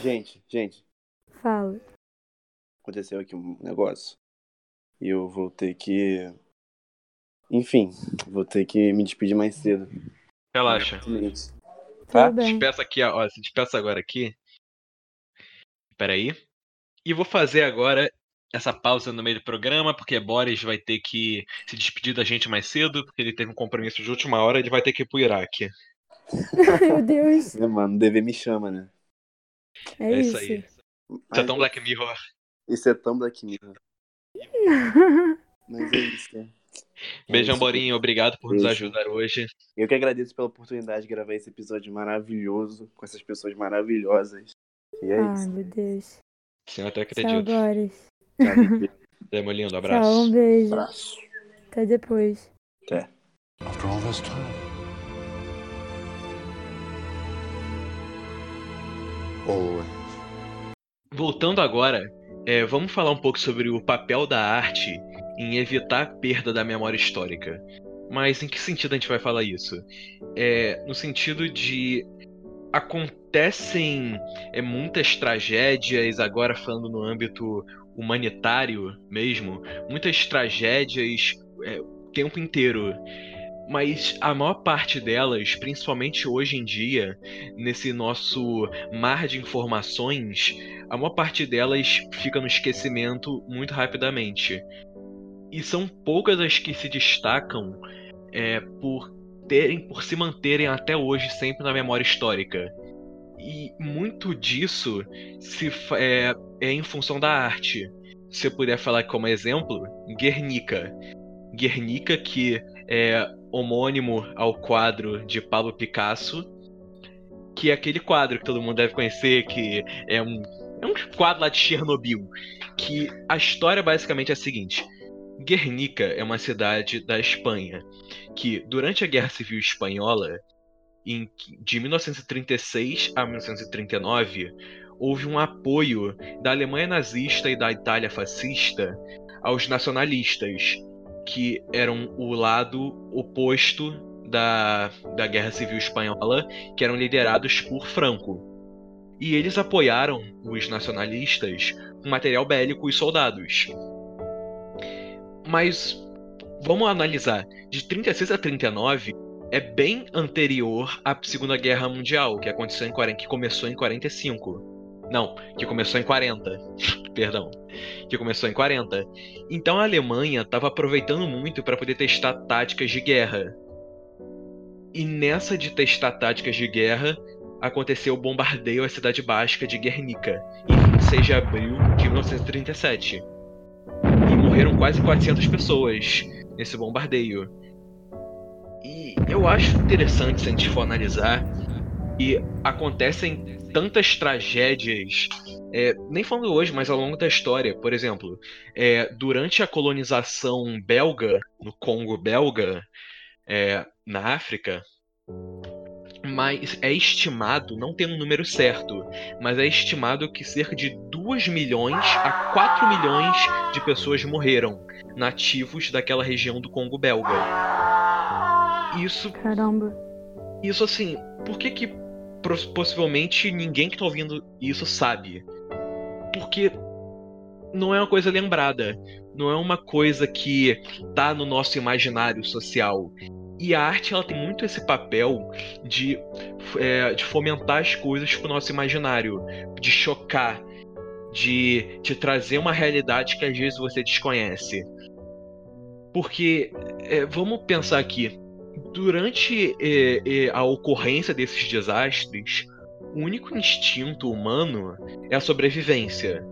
D: Gente, gente,
C: Fala.
D: aconteceu aqui um negócio. E eu vou ter que. Enfim, vou ter que me despedir mais cedo.
B: Relaxa.
C: Tudo
D: Tá?
C: bem.
B: Despeça aqui, ó. Se despeça agora aqui. Peraí. E vou fazer agora essa pausa no meio do programa, porque Boris vai ter que se despedir da gente mais cedo, porque ele teve um compromisso de última hora, ele vai ter que ir pro Iraque.
C: Meu Deus.
D: É, mano, dever me chama, né?
C: É,
B: É
C: isso.
B: isso aí. Isso é tão Black Mirror.
D: Isso é tão Black Mirror. Mas é isso. né? É
B: Beijão,
D: isso.
B: Borinho. Obrigado por nos
D: Beijo.
B: ajudar hoje.
D: Eu que agradeço pela oportunidade de gravar esse episódio maravilhoso com essas pessoas maravilhosas. E é
C: Ai,
D: isso.
C: meu Deus.
B: Sim, eu até
C: Tchau,
B: acredito.
C: Boris.
D: Sabe?
B: É, meu lindo,
C: Tchau,
B: abraço.
C: um beijo.
D: Abraço.
C: Até depois.
D: Até.
A: After all this time. Always.
B: Voltando agora, é, vamos falar um pouco sobre o papel da arte em evitar a perda da memória histórica. Mas em que sentido a gente vai falar isso? É, no sentido de acontecem é, muitas tragédias, agora falando no âmbito humanitário mesmo, muitas tragédias é, o tempo inteiro. Mas a maior parte delas, principalmente hoje em dia, nesse nosso mar de informações, a maior parte delas fica no esquecimento muito rapidamente. E são poucas as que se destacam é, por terem, por se manterem até hoje sempre na memória histórica. E muito disso se, é, é em função da arte. Se eu puder falar como exemplo, Guernica. Guernica, que é homônimo ao quadro de Pablo Picasso, que é aquele quadro que todo mundo deve conhecer, que é um, é um quadro lá de Chernobyl. Que a história basicamente é a seguinte: Guernica é uma cidade da Espanha que, durante a Guerra Civil Espanhola, em, de 1936 a 1939, houve um apoio da Alemanha nazista e da Itália fascista aos nacionalistas, que eram o lado oposto da, da Guerra Civil Espanhola, que eram liderados por Franco. E eles apoiaram os nacionalistas com material bélico e soldados. Mas vamos analisar. De 36 a 39 é bem anterior à Segunda Guerra Mundial, que aconteceu em 40, que começou em 45. Não, que começou em 40. Perdão. Que começou em 40. Então a Alemanha estava aproveitando muito para poder testar táticas de guerra. E nessa de testar táticas de guerra, aconteceu o bombardeio à cidade básica de Guernica, em 26 de abril de 1937. E morreram quase 400 pessoas nesse bombardeio. E eu acho interessante se a gente for analisar e acontecem tantas tragédias, é, nem falando hoje, mas ao longo da história. Por exemplo, é, durante a colonização belga, no Congo belga, é, na África, mas é estimado, não tem um número certo, mas é estimado que cerca de 2 milhões a 4 milhões de pessoas morreram nativos daquela região do Congo belga. Isso
C: Caramba.
B: isso assim, por que que possivelmente ninguém que tá ouvindo isso sabe? Porque não é uma coisa lembrada, não é uma coisa que tá no nosso imaginário social. E a arte ela tem muito esse papel de, é, de fomentar as coisas pro nosso imaginário, de chocar, de te trazer uma realidade que às vezes você desconhece. Porque é, vamos pensar aqui, durante é, é, a ocorrência desses desastres, o único instinto humano é a sobrevivência.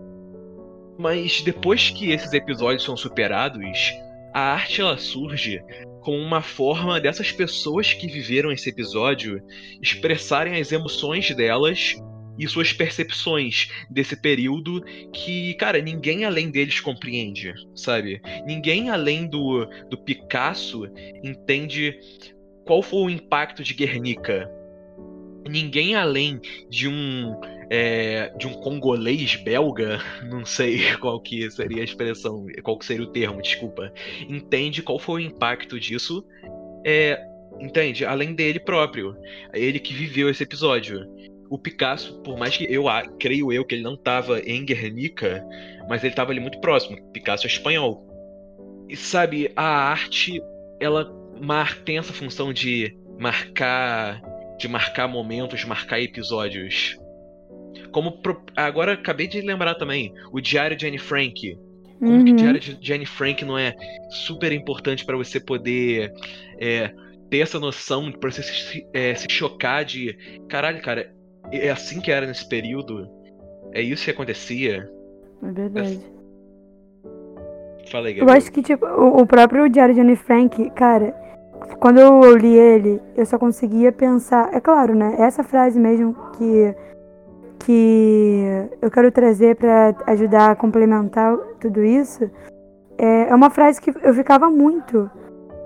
B: Mas depois que esses episódios são superados, a arte ela surge como uma forma dessas pessoas que viveram esse episódio expressarem as emoções delas e suas percepções desse período que, cara, ninguém além deles compreende, sabe? Ninguém além do, do Picasso entende qual foi o impacto de Guernica. Ninguém além de um é, de um congolês belga, não sei qual que seria a expressão, qual que seria o termo, desculpa, entende qual foi o impacto disso, é, entende? Além dele próprio, ele que viveu esse episódio. O Picasso, por mais que eu creio eu que ele não estava em Guernica, mas ele estava ali muito próximo. Picasso é espanhol. E sabe, a arte, ela mar- tem essa função de marcar, de marcar momentos, marcar episódios. Como pro- agora acabei de lembrar também, o Diário de Anne Frank. Como que o
C: Uhum.
B: Diário de Anne Frank não é super importante pra você poder é, ter essa noção, pra você se, é, se chocar de caralho, cara, é assim que era nesse período? É isso que acontecia?
C: É verdade.
B: Fala aí,
C: Eu acho que, tipo, o, o próprio Diário de Anne Frank, cara, quando eu li ele, eu só conseguia pensar. É claro, né? Essa frase mesmo que, que eu quero trazer pra ajudar a complementar tudo isso é, é uma frase que eu ficava muito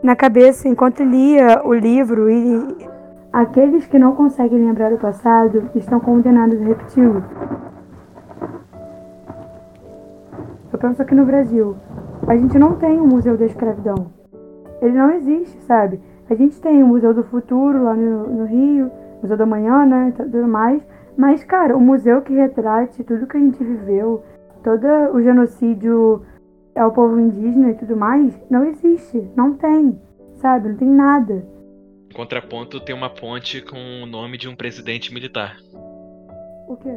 C: na cabeça enquanto lia o livro e aqueles que não conseguem lembrar o passado estão condenados a repeti-lo. Eu penso aqui no Brasil. A gente não tem um museu da escravidão. Ele não existe, sabe? A gente tem o Museu do Futuro lá no, no Rio, Museu da Manhã, né? e Tudo mais. Mas, cara, o museu que retrate tudo que a gente viveu, todo o genocídio ao povo indígena e tudo mais, não existe. Não tem, sabe? Não tem nada.
B: Em contraponto, tem uma ponte com o nome de um presidente militar.
C: O quê?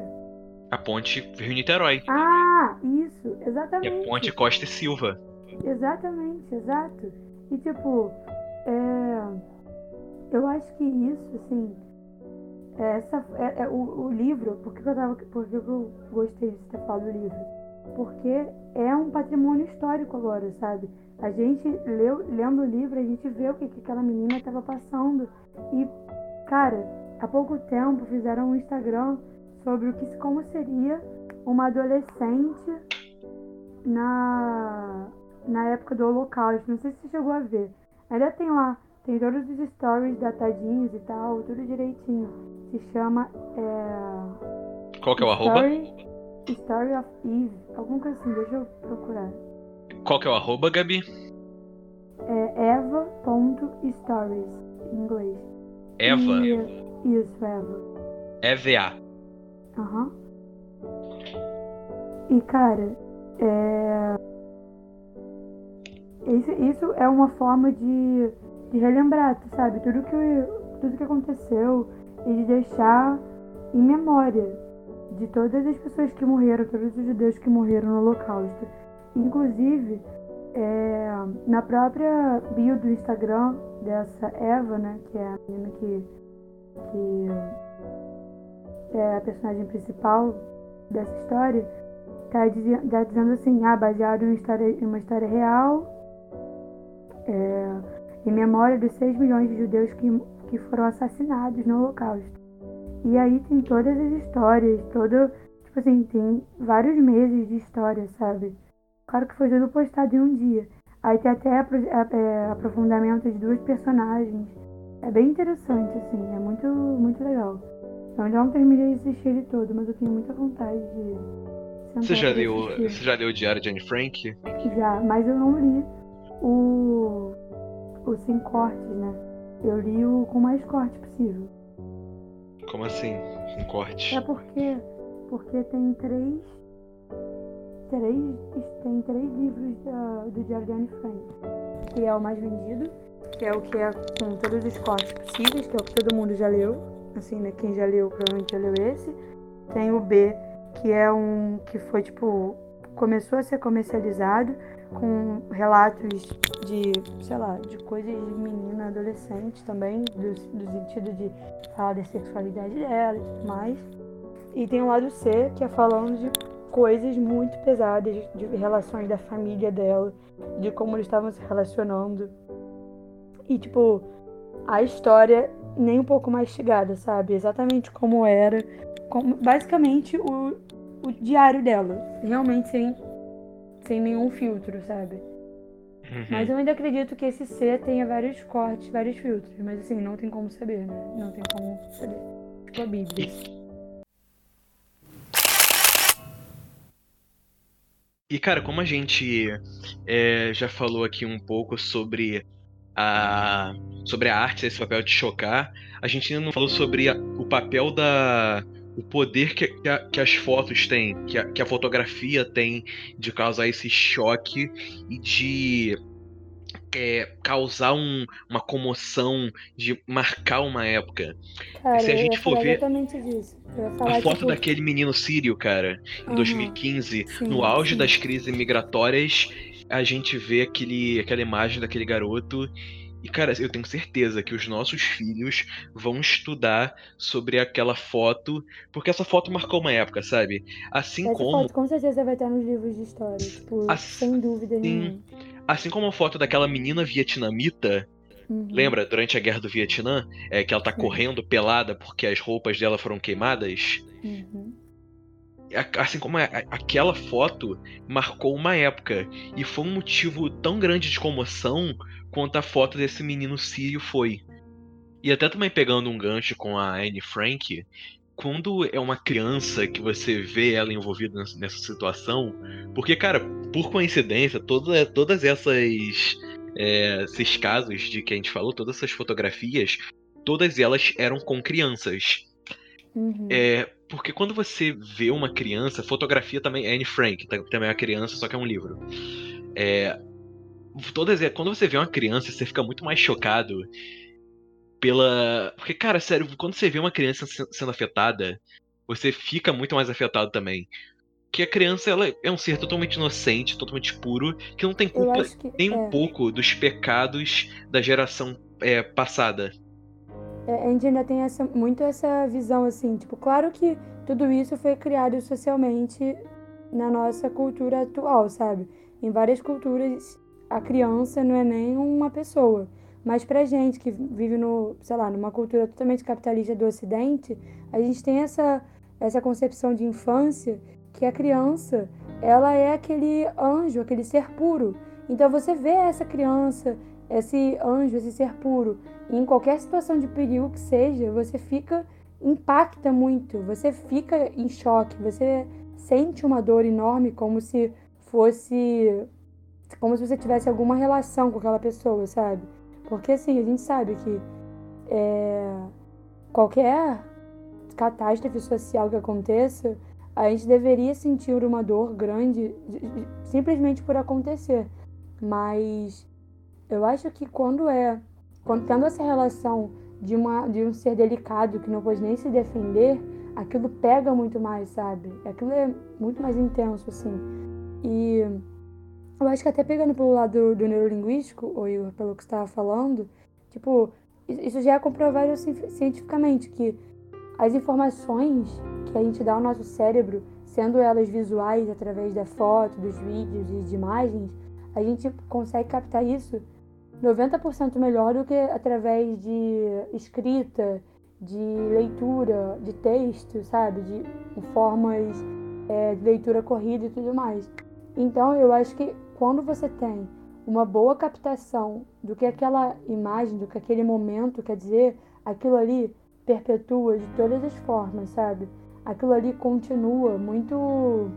B: A ponte Rio-Niterói.
C: Ah, isso,
B: Que é
C: exatamente.
B: Ponte Costa e Silva.
C: Exatamente, exato. E tipo, é, eu acho que isso, assim, é essa, é, é o, o livro, por que eu, tava, por que eu gostei de ter falado do livro? Porque é um patrimônio histórico agora, sabe? A gente leu, lendo o livro, a gente vê o que, que aquela menina estava passando. E, cara, há pouco tempo fizeram um Instagram sobre o que como seria uma adolescente na, na época do Holocausto. Não sei se você chegou a ver. Ainda tem lá, tem todos os stories datadinhos e tal, tudo direitinho. Se chama. É,
B: Qual que é o arroba?
C: Story, Story of Eve, alguma coisa assim, deixa eu procurar.
B: Qual que é o arroba, Gabi?
C: É eva.stories, em inglês.
B: Eva.
C: E, isso, Eva.
B: EVA.
C: Aham. E cara, é. Isso, isso é uma forma de, de relembrar, sabe? Tudo que, tudo que aconteceu e de deixar em memória de todas as pessoas que morreram, todos os judeus que morreram no Holocausto. Inclusive, é, na própria bio do Instagram dessa Eva, né, que é a menina que, que é a personagem principal dessa história, tá, tá dizendo assim, ah, baseado em uma história real, é, em memória dos 6 milhões de judeus que, que foram assassinados no Holocausto. E aí tem todas as histórias, todo, tipo assim, tem vários meses de história, sabe? Claro que foi tudo postado em um dia. Aí tem até é, aprofundamento de duas personagens. É bem interessante, assim, é muito, muito legal. Eu ainda não terminei de assistir ele todo, mas eu tenho muita vontade de.
B: Você já leu, você já leu o Diário de Anne Frank?
C: Já, mas eu não li o, o sem cortes, né? Eu li o com mais corte possível.
B: Como assim? Um corte.
C: É porque, porque tem três, três, tem três livros da- do Diário de Anne Frank. Que é o mais vendido, que é o que é com todos os cortes possíveis, que é o que todo mundo já leu. Assim, né? Quem já leu provavelmente já leu esse. Tem o B, que é um que foi tipo. começou a ser comercializado com relatos de, sei lá, de coisas de menina adolescente também, do, do sentido de falar da sexualidade dela e tudo mais. E tem o lado C, que é falando de coisas muito pesadas, de relações da família dela, de como eles estavam se relacionando. E, tipo, a história nem um pouco mastigada, sabe? Exatamente como era. Como, basicamente, o, o diário dela. Realmente sem, sem nenhum filtro, sabe?
B: Uhum.
C: Mas eu ainda acredito que esse C tenha vários cortes, vários filtros. Mas assim, não tem como saber, né? Não tem como saber. Tipo a Bíblia.
B: E cara, como a gente é, já falou aqui um pouco sobre a sobre a arte, esse papel de chocar, a gente ainda não falou sobre a- o papel da o poder que, que, a- que as fotos têm, que a, que a fotografia tem de causar esse choque e de é, causar um- uma comoção, de marcar uma época.
C: Cara,
B: Se a gente for ver a foto
C: tipo,
B: daquele menino sírio, cara, em
C: Aham.
B: 2015,
C: Sim,
B: no auge
C: sim.
B: das crises migratórias, a gente vê aquele, aquela imagem daquele garoto. E, cara, eu tenho certeza que os nossos filhos vão estudar sobre aquela foto, porque essa foto marcou uma época, sabe? Assim
C: Essa
B: como.
C: foto com certeza vai estar nos livros de história, tipo,
B: Assim-
C: sem dúvida nenhuma.
B: Assim como a foto daquela menina vietnamita,
C: Uhum.
B: lembra, durante a guerra do Vietnã, é, que ela tá correndo pelada porque as roupas dela foram queimadas?
C: Uhum.
B: Assim como a- aquela foto marcou uma época e foi um motivo tão grande de comoção quanto a foto desse menino sírio foi. E até também pegando um gancho com a Anne Frank, quando é uma criança que você vê ela envolvida nessa- situação, porque, cara, por coincidência, toda, todas essas é, esses casos de que a gente falou, todas essas fotografias, todas elas eram com crianças.
C: Uhum.
B: É, porque quando você vê uma criança, fotografia também, Anne Frank, tá- também é uma criança, só que é um livro. É, todas, quando você vê uma criança, você fica muito mais chocado pela. Porque, cara, sério, quando você vê uma criança se- sendo afetada, você fica muito mais afetado também. Que a criança ela é um ser totalmente inocente, totalmente puro, que não tem culpa
C: que-
B: nem um
C: é.
B: pouco dos pecados da geração é, passada.
C: É, a gente ainda tem essa, muito essa visão, assim, tipo, claro que tudo isso foi criado socialmente na nossa cultura atual, sabe? Em várias culturas, a criança não é nem uma pessoa. Mas pra gente que vive no, sei lá, numa cultura totalmente capitalista do Ocidente, a gente tem essa, essa concepção de infância que a criança, ela é aquele anjo, aquele ser puro. Então você vê essa criança, esse anjo, esse ser puro, em qualquer situação de perigo que seja, você fica impacta muito, você fica em choque, você sente uma dor enorme como se fosse como se você tivesse alguma relação com aquela pessoa, sabe? Porque assim, a gente sabe que é, qualquer catástrofe social que aconteça, a gente deveria sentir uma dor grande de- de- simplesmente por acontecer. Mas eu acho que quando é quando tendo essa relação de, uma, de um ser delicado que não pode nem se defender, aquilo pega muito mais, sabe? Aquilo é muito mais intenso, assim. E eu acho que até pegando pelo lado do neurolinguístico, ou Igor, pelo que você estava falando, tipo, isso já é comprovado ci- cientificamente, que as informações que a gente dá ao nosso cérebro, sendo elas visuais através da foto, dos vídeos e de imagens, a gente consegue captar isso 90% melhor do que através de escrita, de leitura, de texto, sabe? De formas é, de leitura corrida e tudo mais. Então, eu acho que quando você tem uma boa captação do que aquela imagem, do que aquele momento quer dizer, aquilo ali perpetua de todas as formas, sabe? Aquilo ali continua muito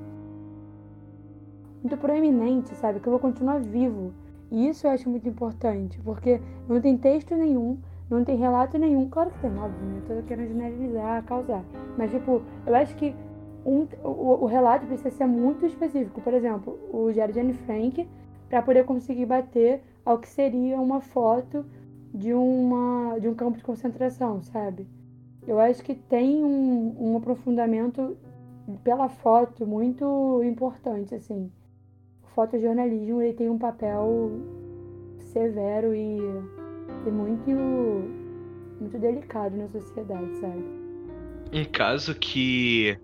C: muito proeminente, sabe? Aquilo continua vivo. E isso eu acho muito importante, porque não tem texto nenhum, não tem relato nenhum. Claro que tem, óbvio, né? Tô querendo generalizar, causar. Mas, tipo, eu acho que um, o, o relato precisa ser muito específico. Por exemplo, o Diário de Anne Frank, para poder conseguir bater ao que seria uma foto de, uma, de um campo de concentração, sabe? Eu acho que tem um, um aprofundamento pela foto muito importante, assim. O fotojornalismo ele tem um papel severo e, e muito, muito delicado na sociedade, sabe?
B: Um caso que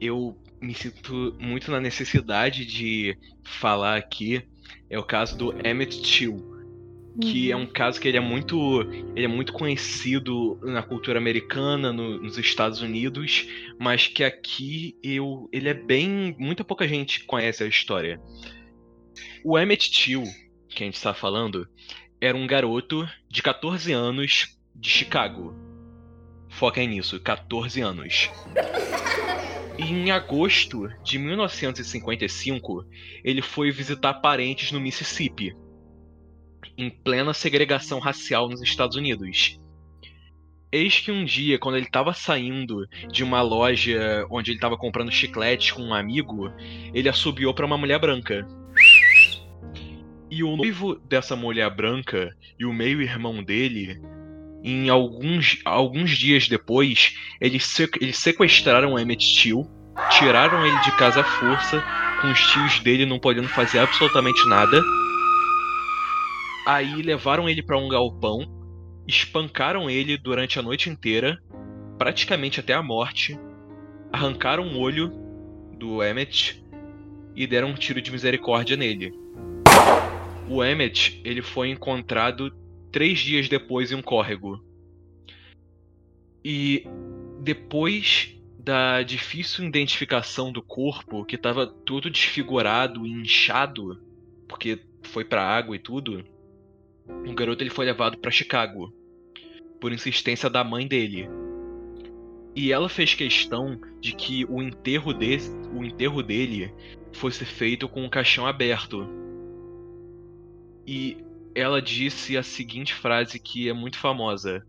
B: eu me sinto muito na necessidade de falar aqui é o caso do Emmett Till, que é um caso que ele é muito ele é muito conhecido na cultura americana no- nos Estados Unidos mas que aqui eu ele é bem muita pouca gente conhece a história. O Emmett Till que a gente está falando era um garoto de 14 anos de Chicago. Foca nisso 14 anos e em agosto de 1955 ele foi visitar parentes no Mississippi em plena segregação racial nos Estados Unidos. Eis que um dia, quando ele estava saindo de uma loja onde ele estava comprando chicletes com um amigo, ele assobiou para uma mulher branca. E o noivo dessa mulher branca e o meio-irmão dele, em alguns, alguns dias depois, eles, eles sequestraram Emmett Till, tiraram ele de casa à força, com os tios dele não podendo fazer absolutamente nada. Aí levaram ele pra um galpão, espancaram ele durante a noite inteira, praticamente até a morte, arrancaram um olho do Emmett e deram um tiro de misericórdia nele. O Emmett ele foi encontrado três dias depois em um córrego. E depois da difícil identificação do corpo, que estava todo desfigurado e inchado, porque foi pra água e tudo, o garoto ele foi levado para Chicago por insistência da mãe dele. E ela fez questão de que o enterro, de, o enterro dele fosse feito com o caixão aberto. E ela disse a seguinte frase que é muito famosa: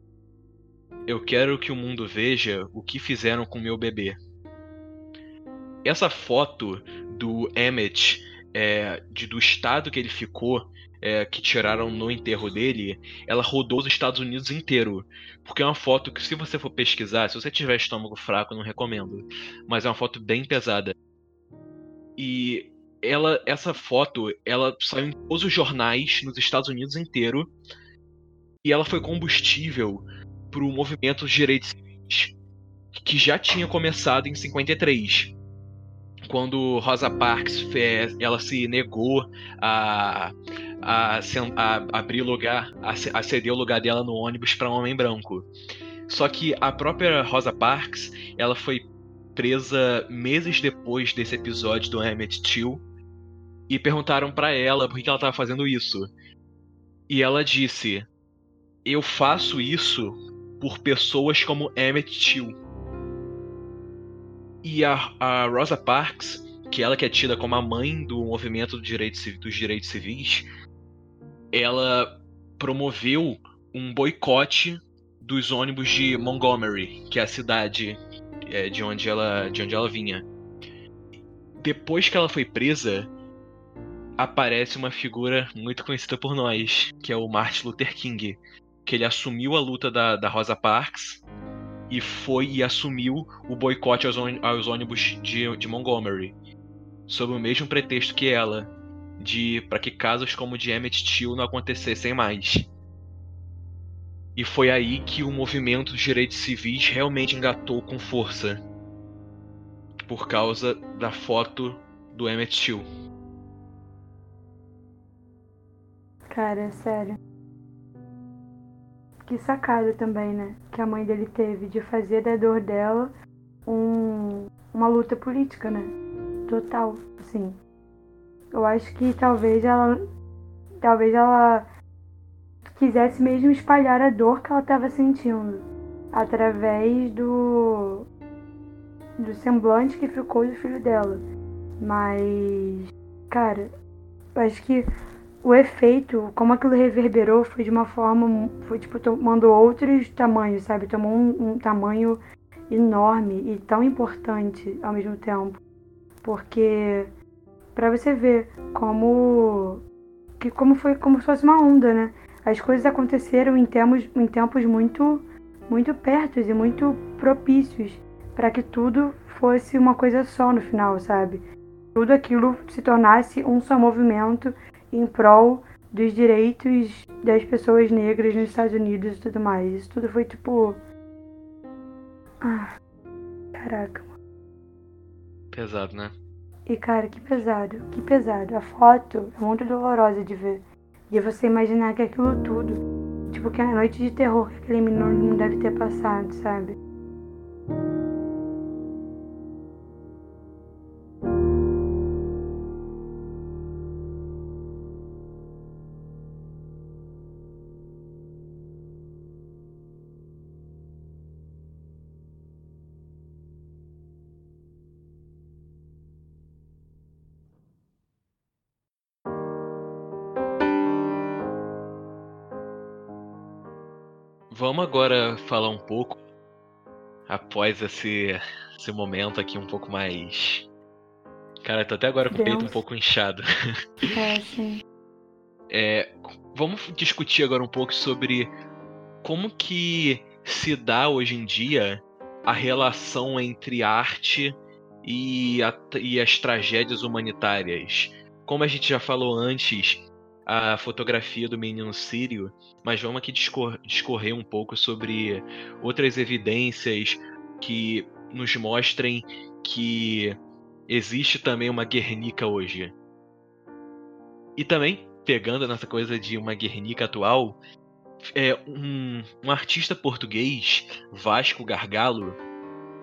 B: Eu quero que o mundo veja o que fizeram com meu bebê. Essa foto do Emmett, é, de, do estado que ele ficou, é, que tiraram no enterro dele, ela rodou os Estados Unidos inteiro. Porque é uma foto que, se você for pesquisar, se você tiver estômago fraco, não recomendo. Mas é uma foto bem pesada. E ela, essa foto, ela saiu em todos os jornais nos Estados Unidos inteiro. E ela foi combustível para o movimento dos direitos civis, que já tinha começado em 53 quando Rosa Parks fez, ela se negou a, a, a abrir lugar, a ceder o lugar dela no ônibus para um homem branco. Só que a própria Rosa Parks, ela foi presa meses depois desse episódio do Emmett Till e perguntaram para ela por que ela estava fazendo isso. E ela disse: "Eu faço isso por pessoas como Emmett Till." E a, a Rosa Parks, que ela que é tida como a mãe do movimento do direito dos direitos civis, ela promoveu um boicote dos ônibus de Montgomery, que é a cidade é, de, onde ela, de onde ela vinha. Depois que ela foi presa, aparece uma figura muito conhecida por nós, que é o Martin Luther King, que ele assumiu a luta da, da Rosa Parks e foi e assumiu o boicote aos, aos ônibus de, de Montgomery, sob o mesmo pretexto que ela, de para que casos como o de Emmett Till não acontecessem mais. E foi aí que o movimento dos direitos civis realmente engatou com força, por causa da foto do Emmett Till.
C: Cara, é sério. Que sacada também, né? Que a mãe dele teve de fazer da dor dela um, uma luta política, né? Total, assim. Eu acho que talvez ela. Talvez ela quisesse mesmo espalhar a dor que ela estava sentindo. Através do. do semblante que ficou do filho dela. Mas. Cara, acho que o efeito, como aquilo reverberou, foi de uma forma, foi tipo, tomando outros tamanhos, sabe? Tomou um, um tamanho enorme e tão importante ao mesmo tempo. Porque, pra você ver como, que como foi como se fosse uma onda, né? As coisas aconteceram em tempos, em tempos muito, muito pertos e muito propícios para que tudo fosse uma coisa só no final, sabe? Tudo aquilo se tornasse um só movimento em prol dos direitos das pessoas negras nos Estados Unidos e tudo mais. Isso tudo foi tipo. Ah, caraca.
B: Pesado, né?
C: E cara, que pesado, que pesado. A foto é muito dolorosa de ver. De você imaginar que aquilo tudo, tipo, que é a noite de terror que aquele menino deve ter passado, sabe?
B: Vamos agora falar um pouco, após esse, esse momento aqui um pouco mais. Cara, tô até agora com o peito um pouco inchado.
C: É, assim.
B: É, vamos discutir agora um pouco sobre como que se dá hoje em dia a relação entre arte e, a, e as tragédias humanitárias. Como a gente já falou antes, a fotografia do menino sírio, mas vamos aqui discor discorrer um pouco sobre outras evidências que nos mostrem que existe também uma Guernica hoje. E também, pegando nessa coisa de uma Guernica atual, é um, um artista português, Vasco Gargalo,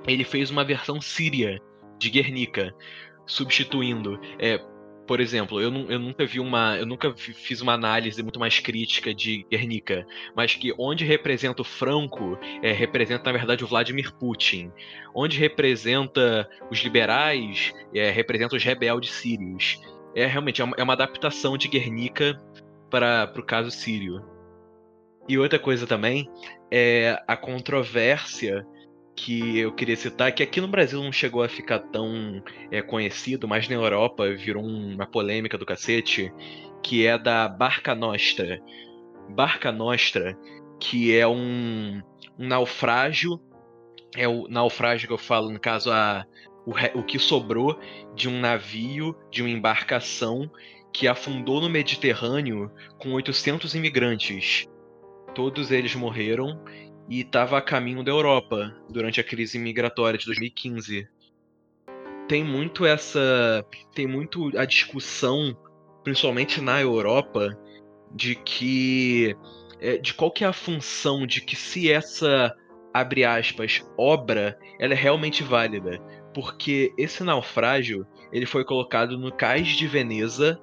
B: ele fez uma versão síria de Guernica, substituindo é, por exemplo, eu, eu, nunca vi uma. Eu nunca fiz uma análise muito mais crítica de Guernica, mas que onde representa o Franco, é, representa, na verdade, o Vladimir Putin. Onde representa os liberais, é, representa os rebeldes sírios. É realmente é uma, é uma adaptação de Guernica para o caso sírio. E outra coisa também é a controvérsia que eu queria citar, que aqui no Brasil não chegou a ficar tão é, conhecido, mas na Europa virou uma polêmica do cacete, que é da Barca Nostra. Barca Nostra, que é um, um naufrágio, é o naufrágio que eu falo, no caso, a, o, o que sobrou de um navio, de uma embarcação que afundou no Mediterrâneo com 800 imigrantes. Todos eles morreram e estava a caminho da Europa durante a crise migratória de 2015. Tem muito essa, tem muito a discussão, principalmente na Europa, de que é, de qual que é a função de que se essa abre aspas obra ela é realmente válida, porque esse naufrágio ele foi colocado no cais de Veneza,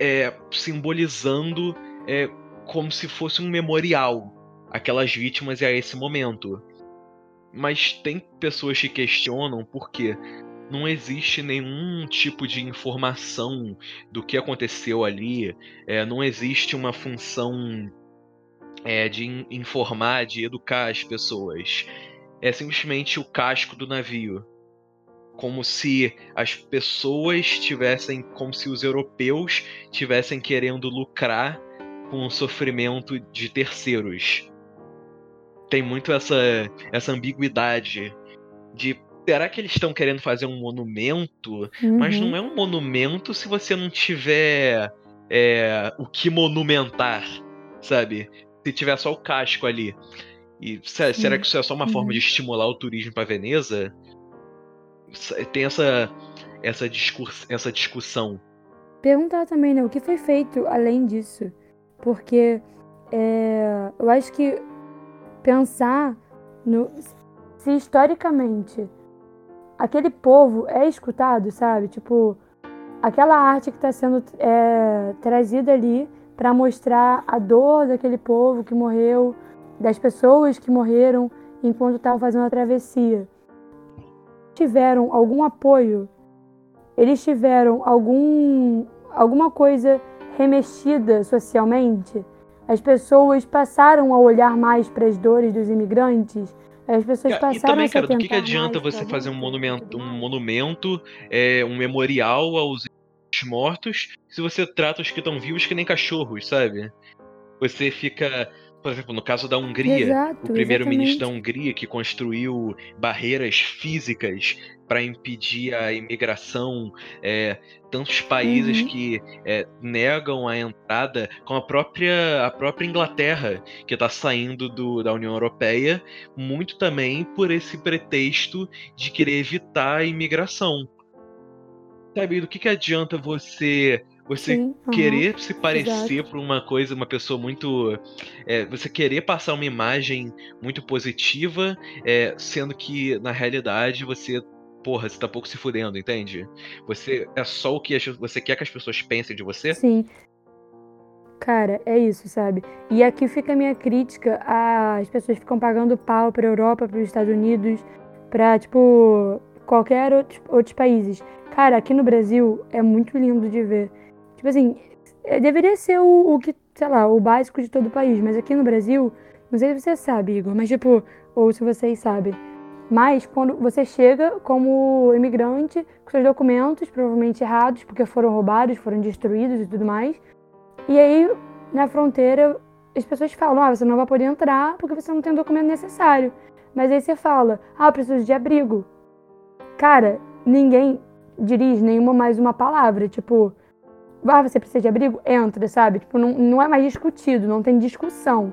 B: é, simbolizando é, como se fosse um memorial aquelas vítimas e a esse momento. Mas tem pessoas que questionam porque não existe nenhum tipo de informação do que aconteceu ali, é, não existe uma função é, de informar, de educar as pessoas. É simplesmente o casco do navio. Como se as pessoas tivessem, como se os europeus tivessem querendo lucrar com o sofrimento de terceiros tem muito essa, essa ambiguidade de será que eles estão querendo fazer um monumento? Uhum. Mas não é um monumento se você não tiver é, o que monumentar, sabe? Se tiver só o casco ali. E será, será que isso é só uma uhum. forma de estimular o turismo para Veneza? Tem essa essa, discurs, essa discussão.
C: Perguntar também, né, o que foi feito além disso? Porque é, eu acho que pensar no se historicamente aquele povo é escutado, sabe? Tipo, aquela arte que está sendo é, trazida ali para mostrar a dor daquele povo que morreu, das pessoas que morreram enquanto estavam fazendo a travessia. Tiveram algum apoio? Eles tiveram algum alguma coisa remexida socialmente? As pessoas passaram a olhar mais para as dores dos imigrantes. As pessoas passaram e também,
B: cara, do que, que adianta você fazer um monumento, um monumento, é, um memorial aos mortos, se você trata os que estão vivos que nem cachorros, sabe? Você fica por exemplo, no caso da Hungria, Exato, o primeiro-ministro da Hungria que construiu barreiras físicas para impedir a imigração, é, tantos países uhum. que é, negam a entrada, com a própria, a própria Inglaterra, que está saindo do, da União Europeia, muito também por esse pretexto de querer evitar a imigração. Sabe, do que, que adianta você você Sim, querer uhum, se parecer para uma coisa, uma pessoa muito. É, você querer passar uma imagem muito positiva, é, sendo que na realidade você. Porra, você tá pouco se fudendo, entende? Você é só o que as, você quer que as pessoas pensem de você?
C: Sim. Cara, é isso, sabe? E aqui fica a minha crítica às pessoas ficam pagando pau pra Europa, para os Estados Unidos, pra, tipo, qualquer outro, outros países. Cara, aqui no Brasil é muito lindo de ver Tipo assim, é, deveria ser o, o que, sei lá, o básico de todo o país, mas aqui no Brasil, não sei se você sabe, Igor, mas tipo, ou se vocês sabem, mas quando você chega como imigrante com seus documentos provavelmente errados, porque foram roubados, foram destruídos e tudo mais, E aí, na fronteira, as pessoas falam: ah, você não vai poder entrar porque você não tem o documento necessário. Mas aí você fala: ah, eu preciso de abrigo. Cara, ninguém dirige nenhuma mais uma palavra. Tipo, ah, você precisa de abrigo? Entra, sabe? Tipo, não, não é mais discutido, não tem discussão.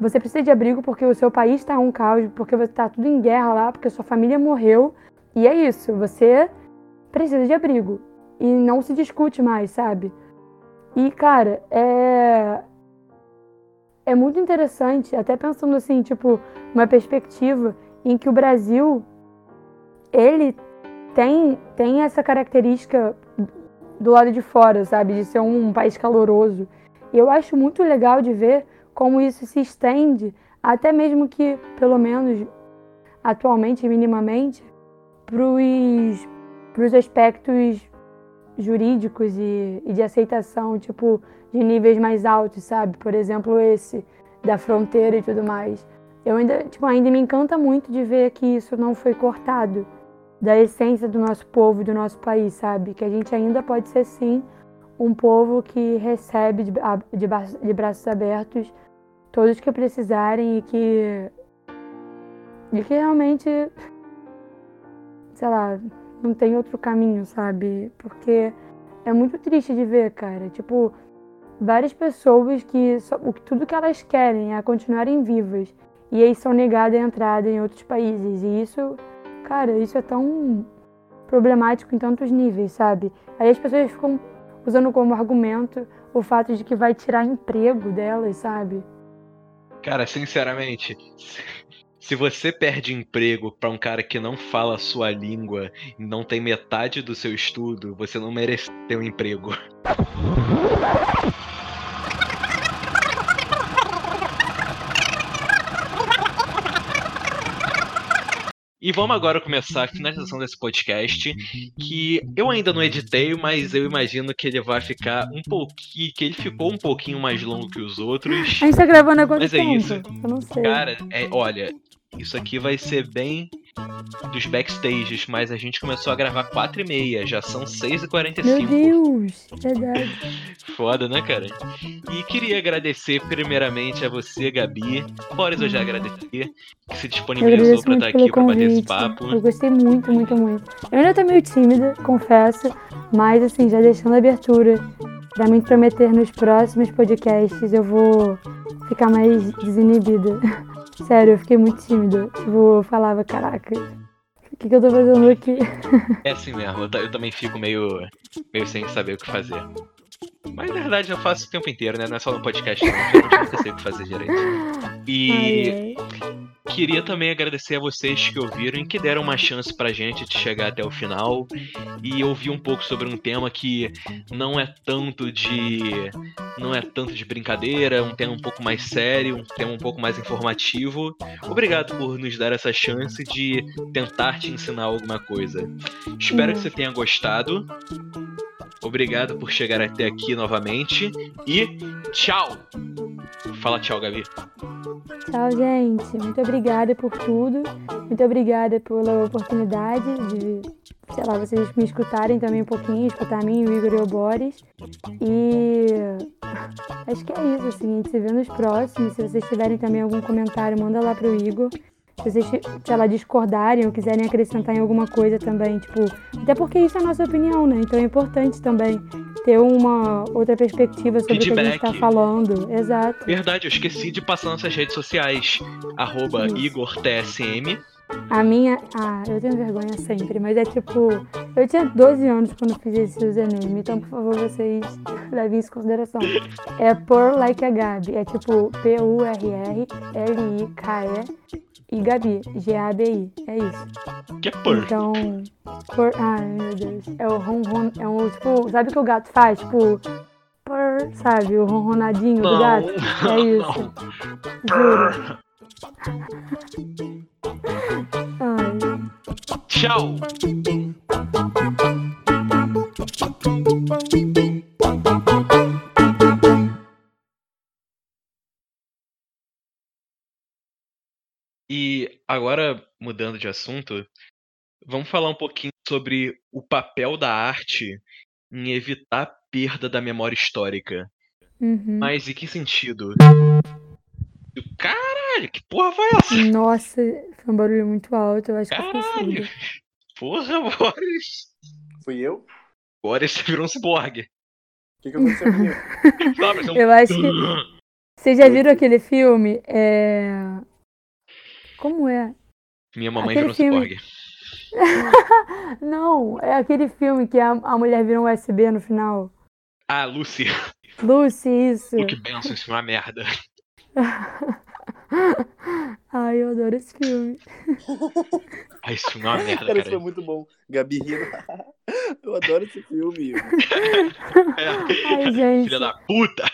C: Você precisa de abrigo porque o seu país está um caos, porque você está tudo em guerra lá, porque sua família morreu. E é isso, você precisa de abrigo. E não se discute mais, sabe? E, cara, é. É muito interessante, até pensando assim, tipo, uma perspectiva em que o Brasil, ele tem, tem essa característica do lado de fora, sabe? De ser um país caloroso. E eu acho muito legal de ver como isso se estende, até mesmo que, pelo menos atualmente, minimamente, para os aspectos jurídicos e, e de aceitação, tipo, de níveis mais altos, sabe? Por exemplo, esse da fronteira e tudo mais. Eu ainda, tipo, ainda me encanta muito de ver que isso não foi cortado da essência do nosso povo e do nosso país, sabe? Que a gente ainda pode ser sim um povo que recebe de, de, de braços abertos todos que precisarem e que e que realmente sei lá, não tem outro caminho, sabe? Porque é muito triste de ver, cara. Tipo, várias pessoas que só, tudo que elas querem é continuarem vivas e aí são negadas a entrada em outros países. E isso, cara, isso é tão problemático em tantos níveis, sabe? Aí as pessoas ficam usando como argumento o fato de que vai tirar emprego delas, sabe?
B: Cara, sinceramente, se você perde emprego para um cara que não fala a sua língua e não tem metade do seu estudo, você não merece ter um emprego. E vamos agora começar a finalização desse podcast, que eu ainda não editei, mas eu imagino que ele vai ficar um pouquinho, que ele ficou um pouquinho mais longo que os outros.
C: A gente tá gravando agora.
B: Mas é
C: tempo?
B: isso.
C: Eu não sei.
B: Cara, é, olha, isso aqui vai ser bem dos backstages, mas a gente começou a gravar 4 e meia, já são 6 e 45
C: Meu Deus, verdade.
B: Foda, né, cara? E queria agradecer primeiramente a você, Gabi. Boris eu já agradeci, que se disponibilizou pra
C: muito
B: estar aqui pra bater esse papo.
C: Eu gostei muito, muito, muito. Eu ainda tô meio tímida, confesso, mas assim, já deixando a abertura pra me prometer nos próximos podcasts, eu vou ficar mais desinibida. Sério, eu fiquei muito tímida. Tipo, eu falava, caraca, o que, que eu tô fazendo aqui?
B: É assim mesmo, eu, eu também fico meio, meio sem saber o que fazer. Mas na verdade eu faço o tempo inteiro, né? Não é só no podcast, não. Eu nunca sei o que fazer direito. E queria também agradecer a vocês que ouviram e que deram uma chance pra gente de chegar até o final e ouvir um pouco sobre um tema que não é tanto de não é tanto de brincadeira, um tema um pouco mais sério, um tema um pouco mais informativo. Obrigado por nos dar essa chance de tentar te ensinar alguma coisa. Espero que você tenha gostado. Obrigado por chegar até aqui novamente e tchau. Fala tchau, Gabi.
C: Tchau, gente. Muito obrigada por tudo. Muito obrigada pela oportunidade de, sei lá, vocês me escutarem também um pouquinho, escutar a mim, o Igor e o Boris. E acho que é isso, assim. A gente se vê nos próximos. Se vocês tiverem também algum comentário, manda lá pro Igor. Se vocês, sei lá, discordarem ou quiserem acrescentar em alguma coisa também, tipo, até porque isso é a nossa opinião, né? Então é importante também ter uma outra perspectiva sobre o que a gente tá
B: Feedback.
C: falando. Exato.
B: Verdade, eu esqueci de passar nossas redes sociais. Arroba IgorTSM.
C: A minha. Ah, eu tenho vergonha sempre, mas é tipo. Eu tinha 12 anos quando fiz esse username, então por favor vocês levem isso em consideração. É por like a Gabi. É tipo P-U-R-R-L-I-K-E e Gabi. G-A-B-I. É isso.
B: Que é por.
C: Então. Por... Ai meu Deus. É o ronron. É um tipo. Sabe o que o gato faz? Tipo. Por, sabe? O ronronadinho do
B: Não,
C: gato. É isso. Juro. Ai.
B: Tchau! Agora, mudando de assunto, vamos falar um pouquinho sobre o papel da arte em evitar a perda da memória histórica.
C: Uhum.
B: Mas em que sentido? Caralho, que porra foi essa?
C: Nossa, foi um barulho muito alto, eu acho que eu
B: Caralho. Porra, Boris.
D: Fui eu?
B: Boris você virou um ciborgue.
D: O que, que aconteceu comigo?
B: É
C: Eu acho que. Vocês já viram aquele filme? É. Como é?
B: Minha mamãe
C: aquele
B: virou
C: filme-
B: ciborgue.
C: Não, é aquele filme que a, a mulher vira um USB no final.
B: Ah, Lucy.
C: Lucy, isso.
B: Luke Benson, isso é uma merda.
C: Ai, eu adoro esse filme.
B: Ah, isso é uma merda,
D: Cara, isso foi
B: cara.
D: muito bom. Gabi rindo. Eu adoro esse filme.
B: É.
C: Ai, gente.
B: Filha da puta.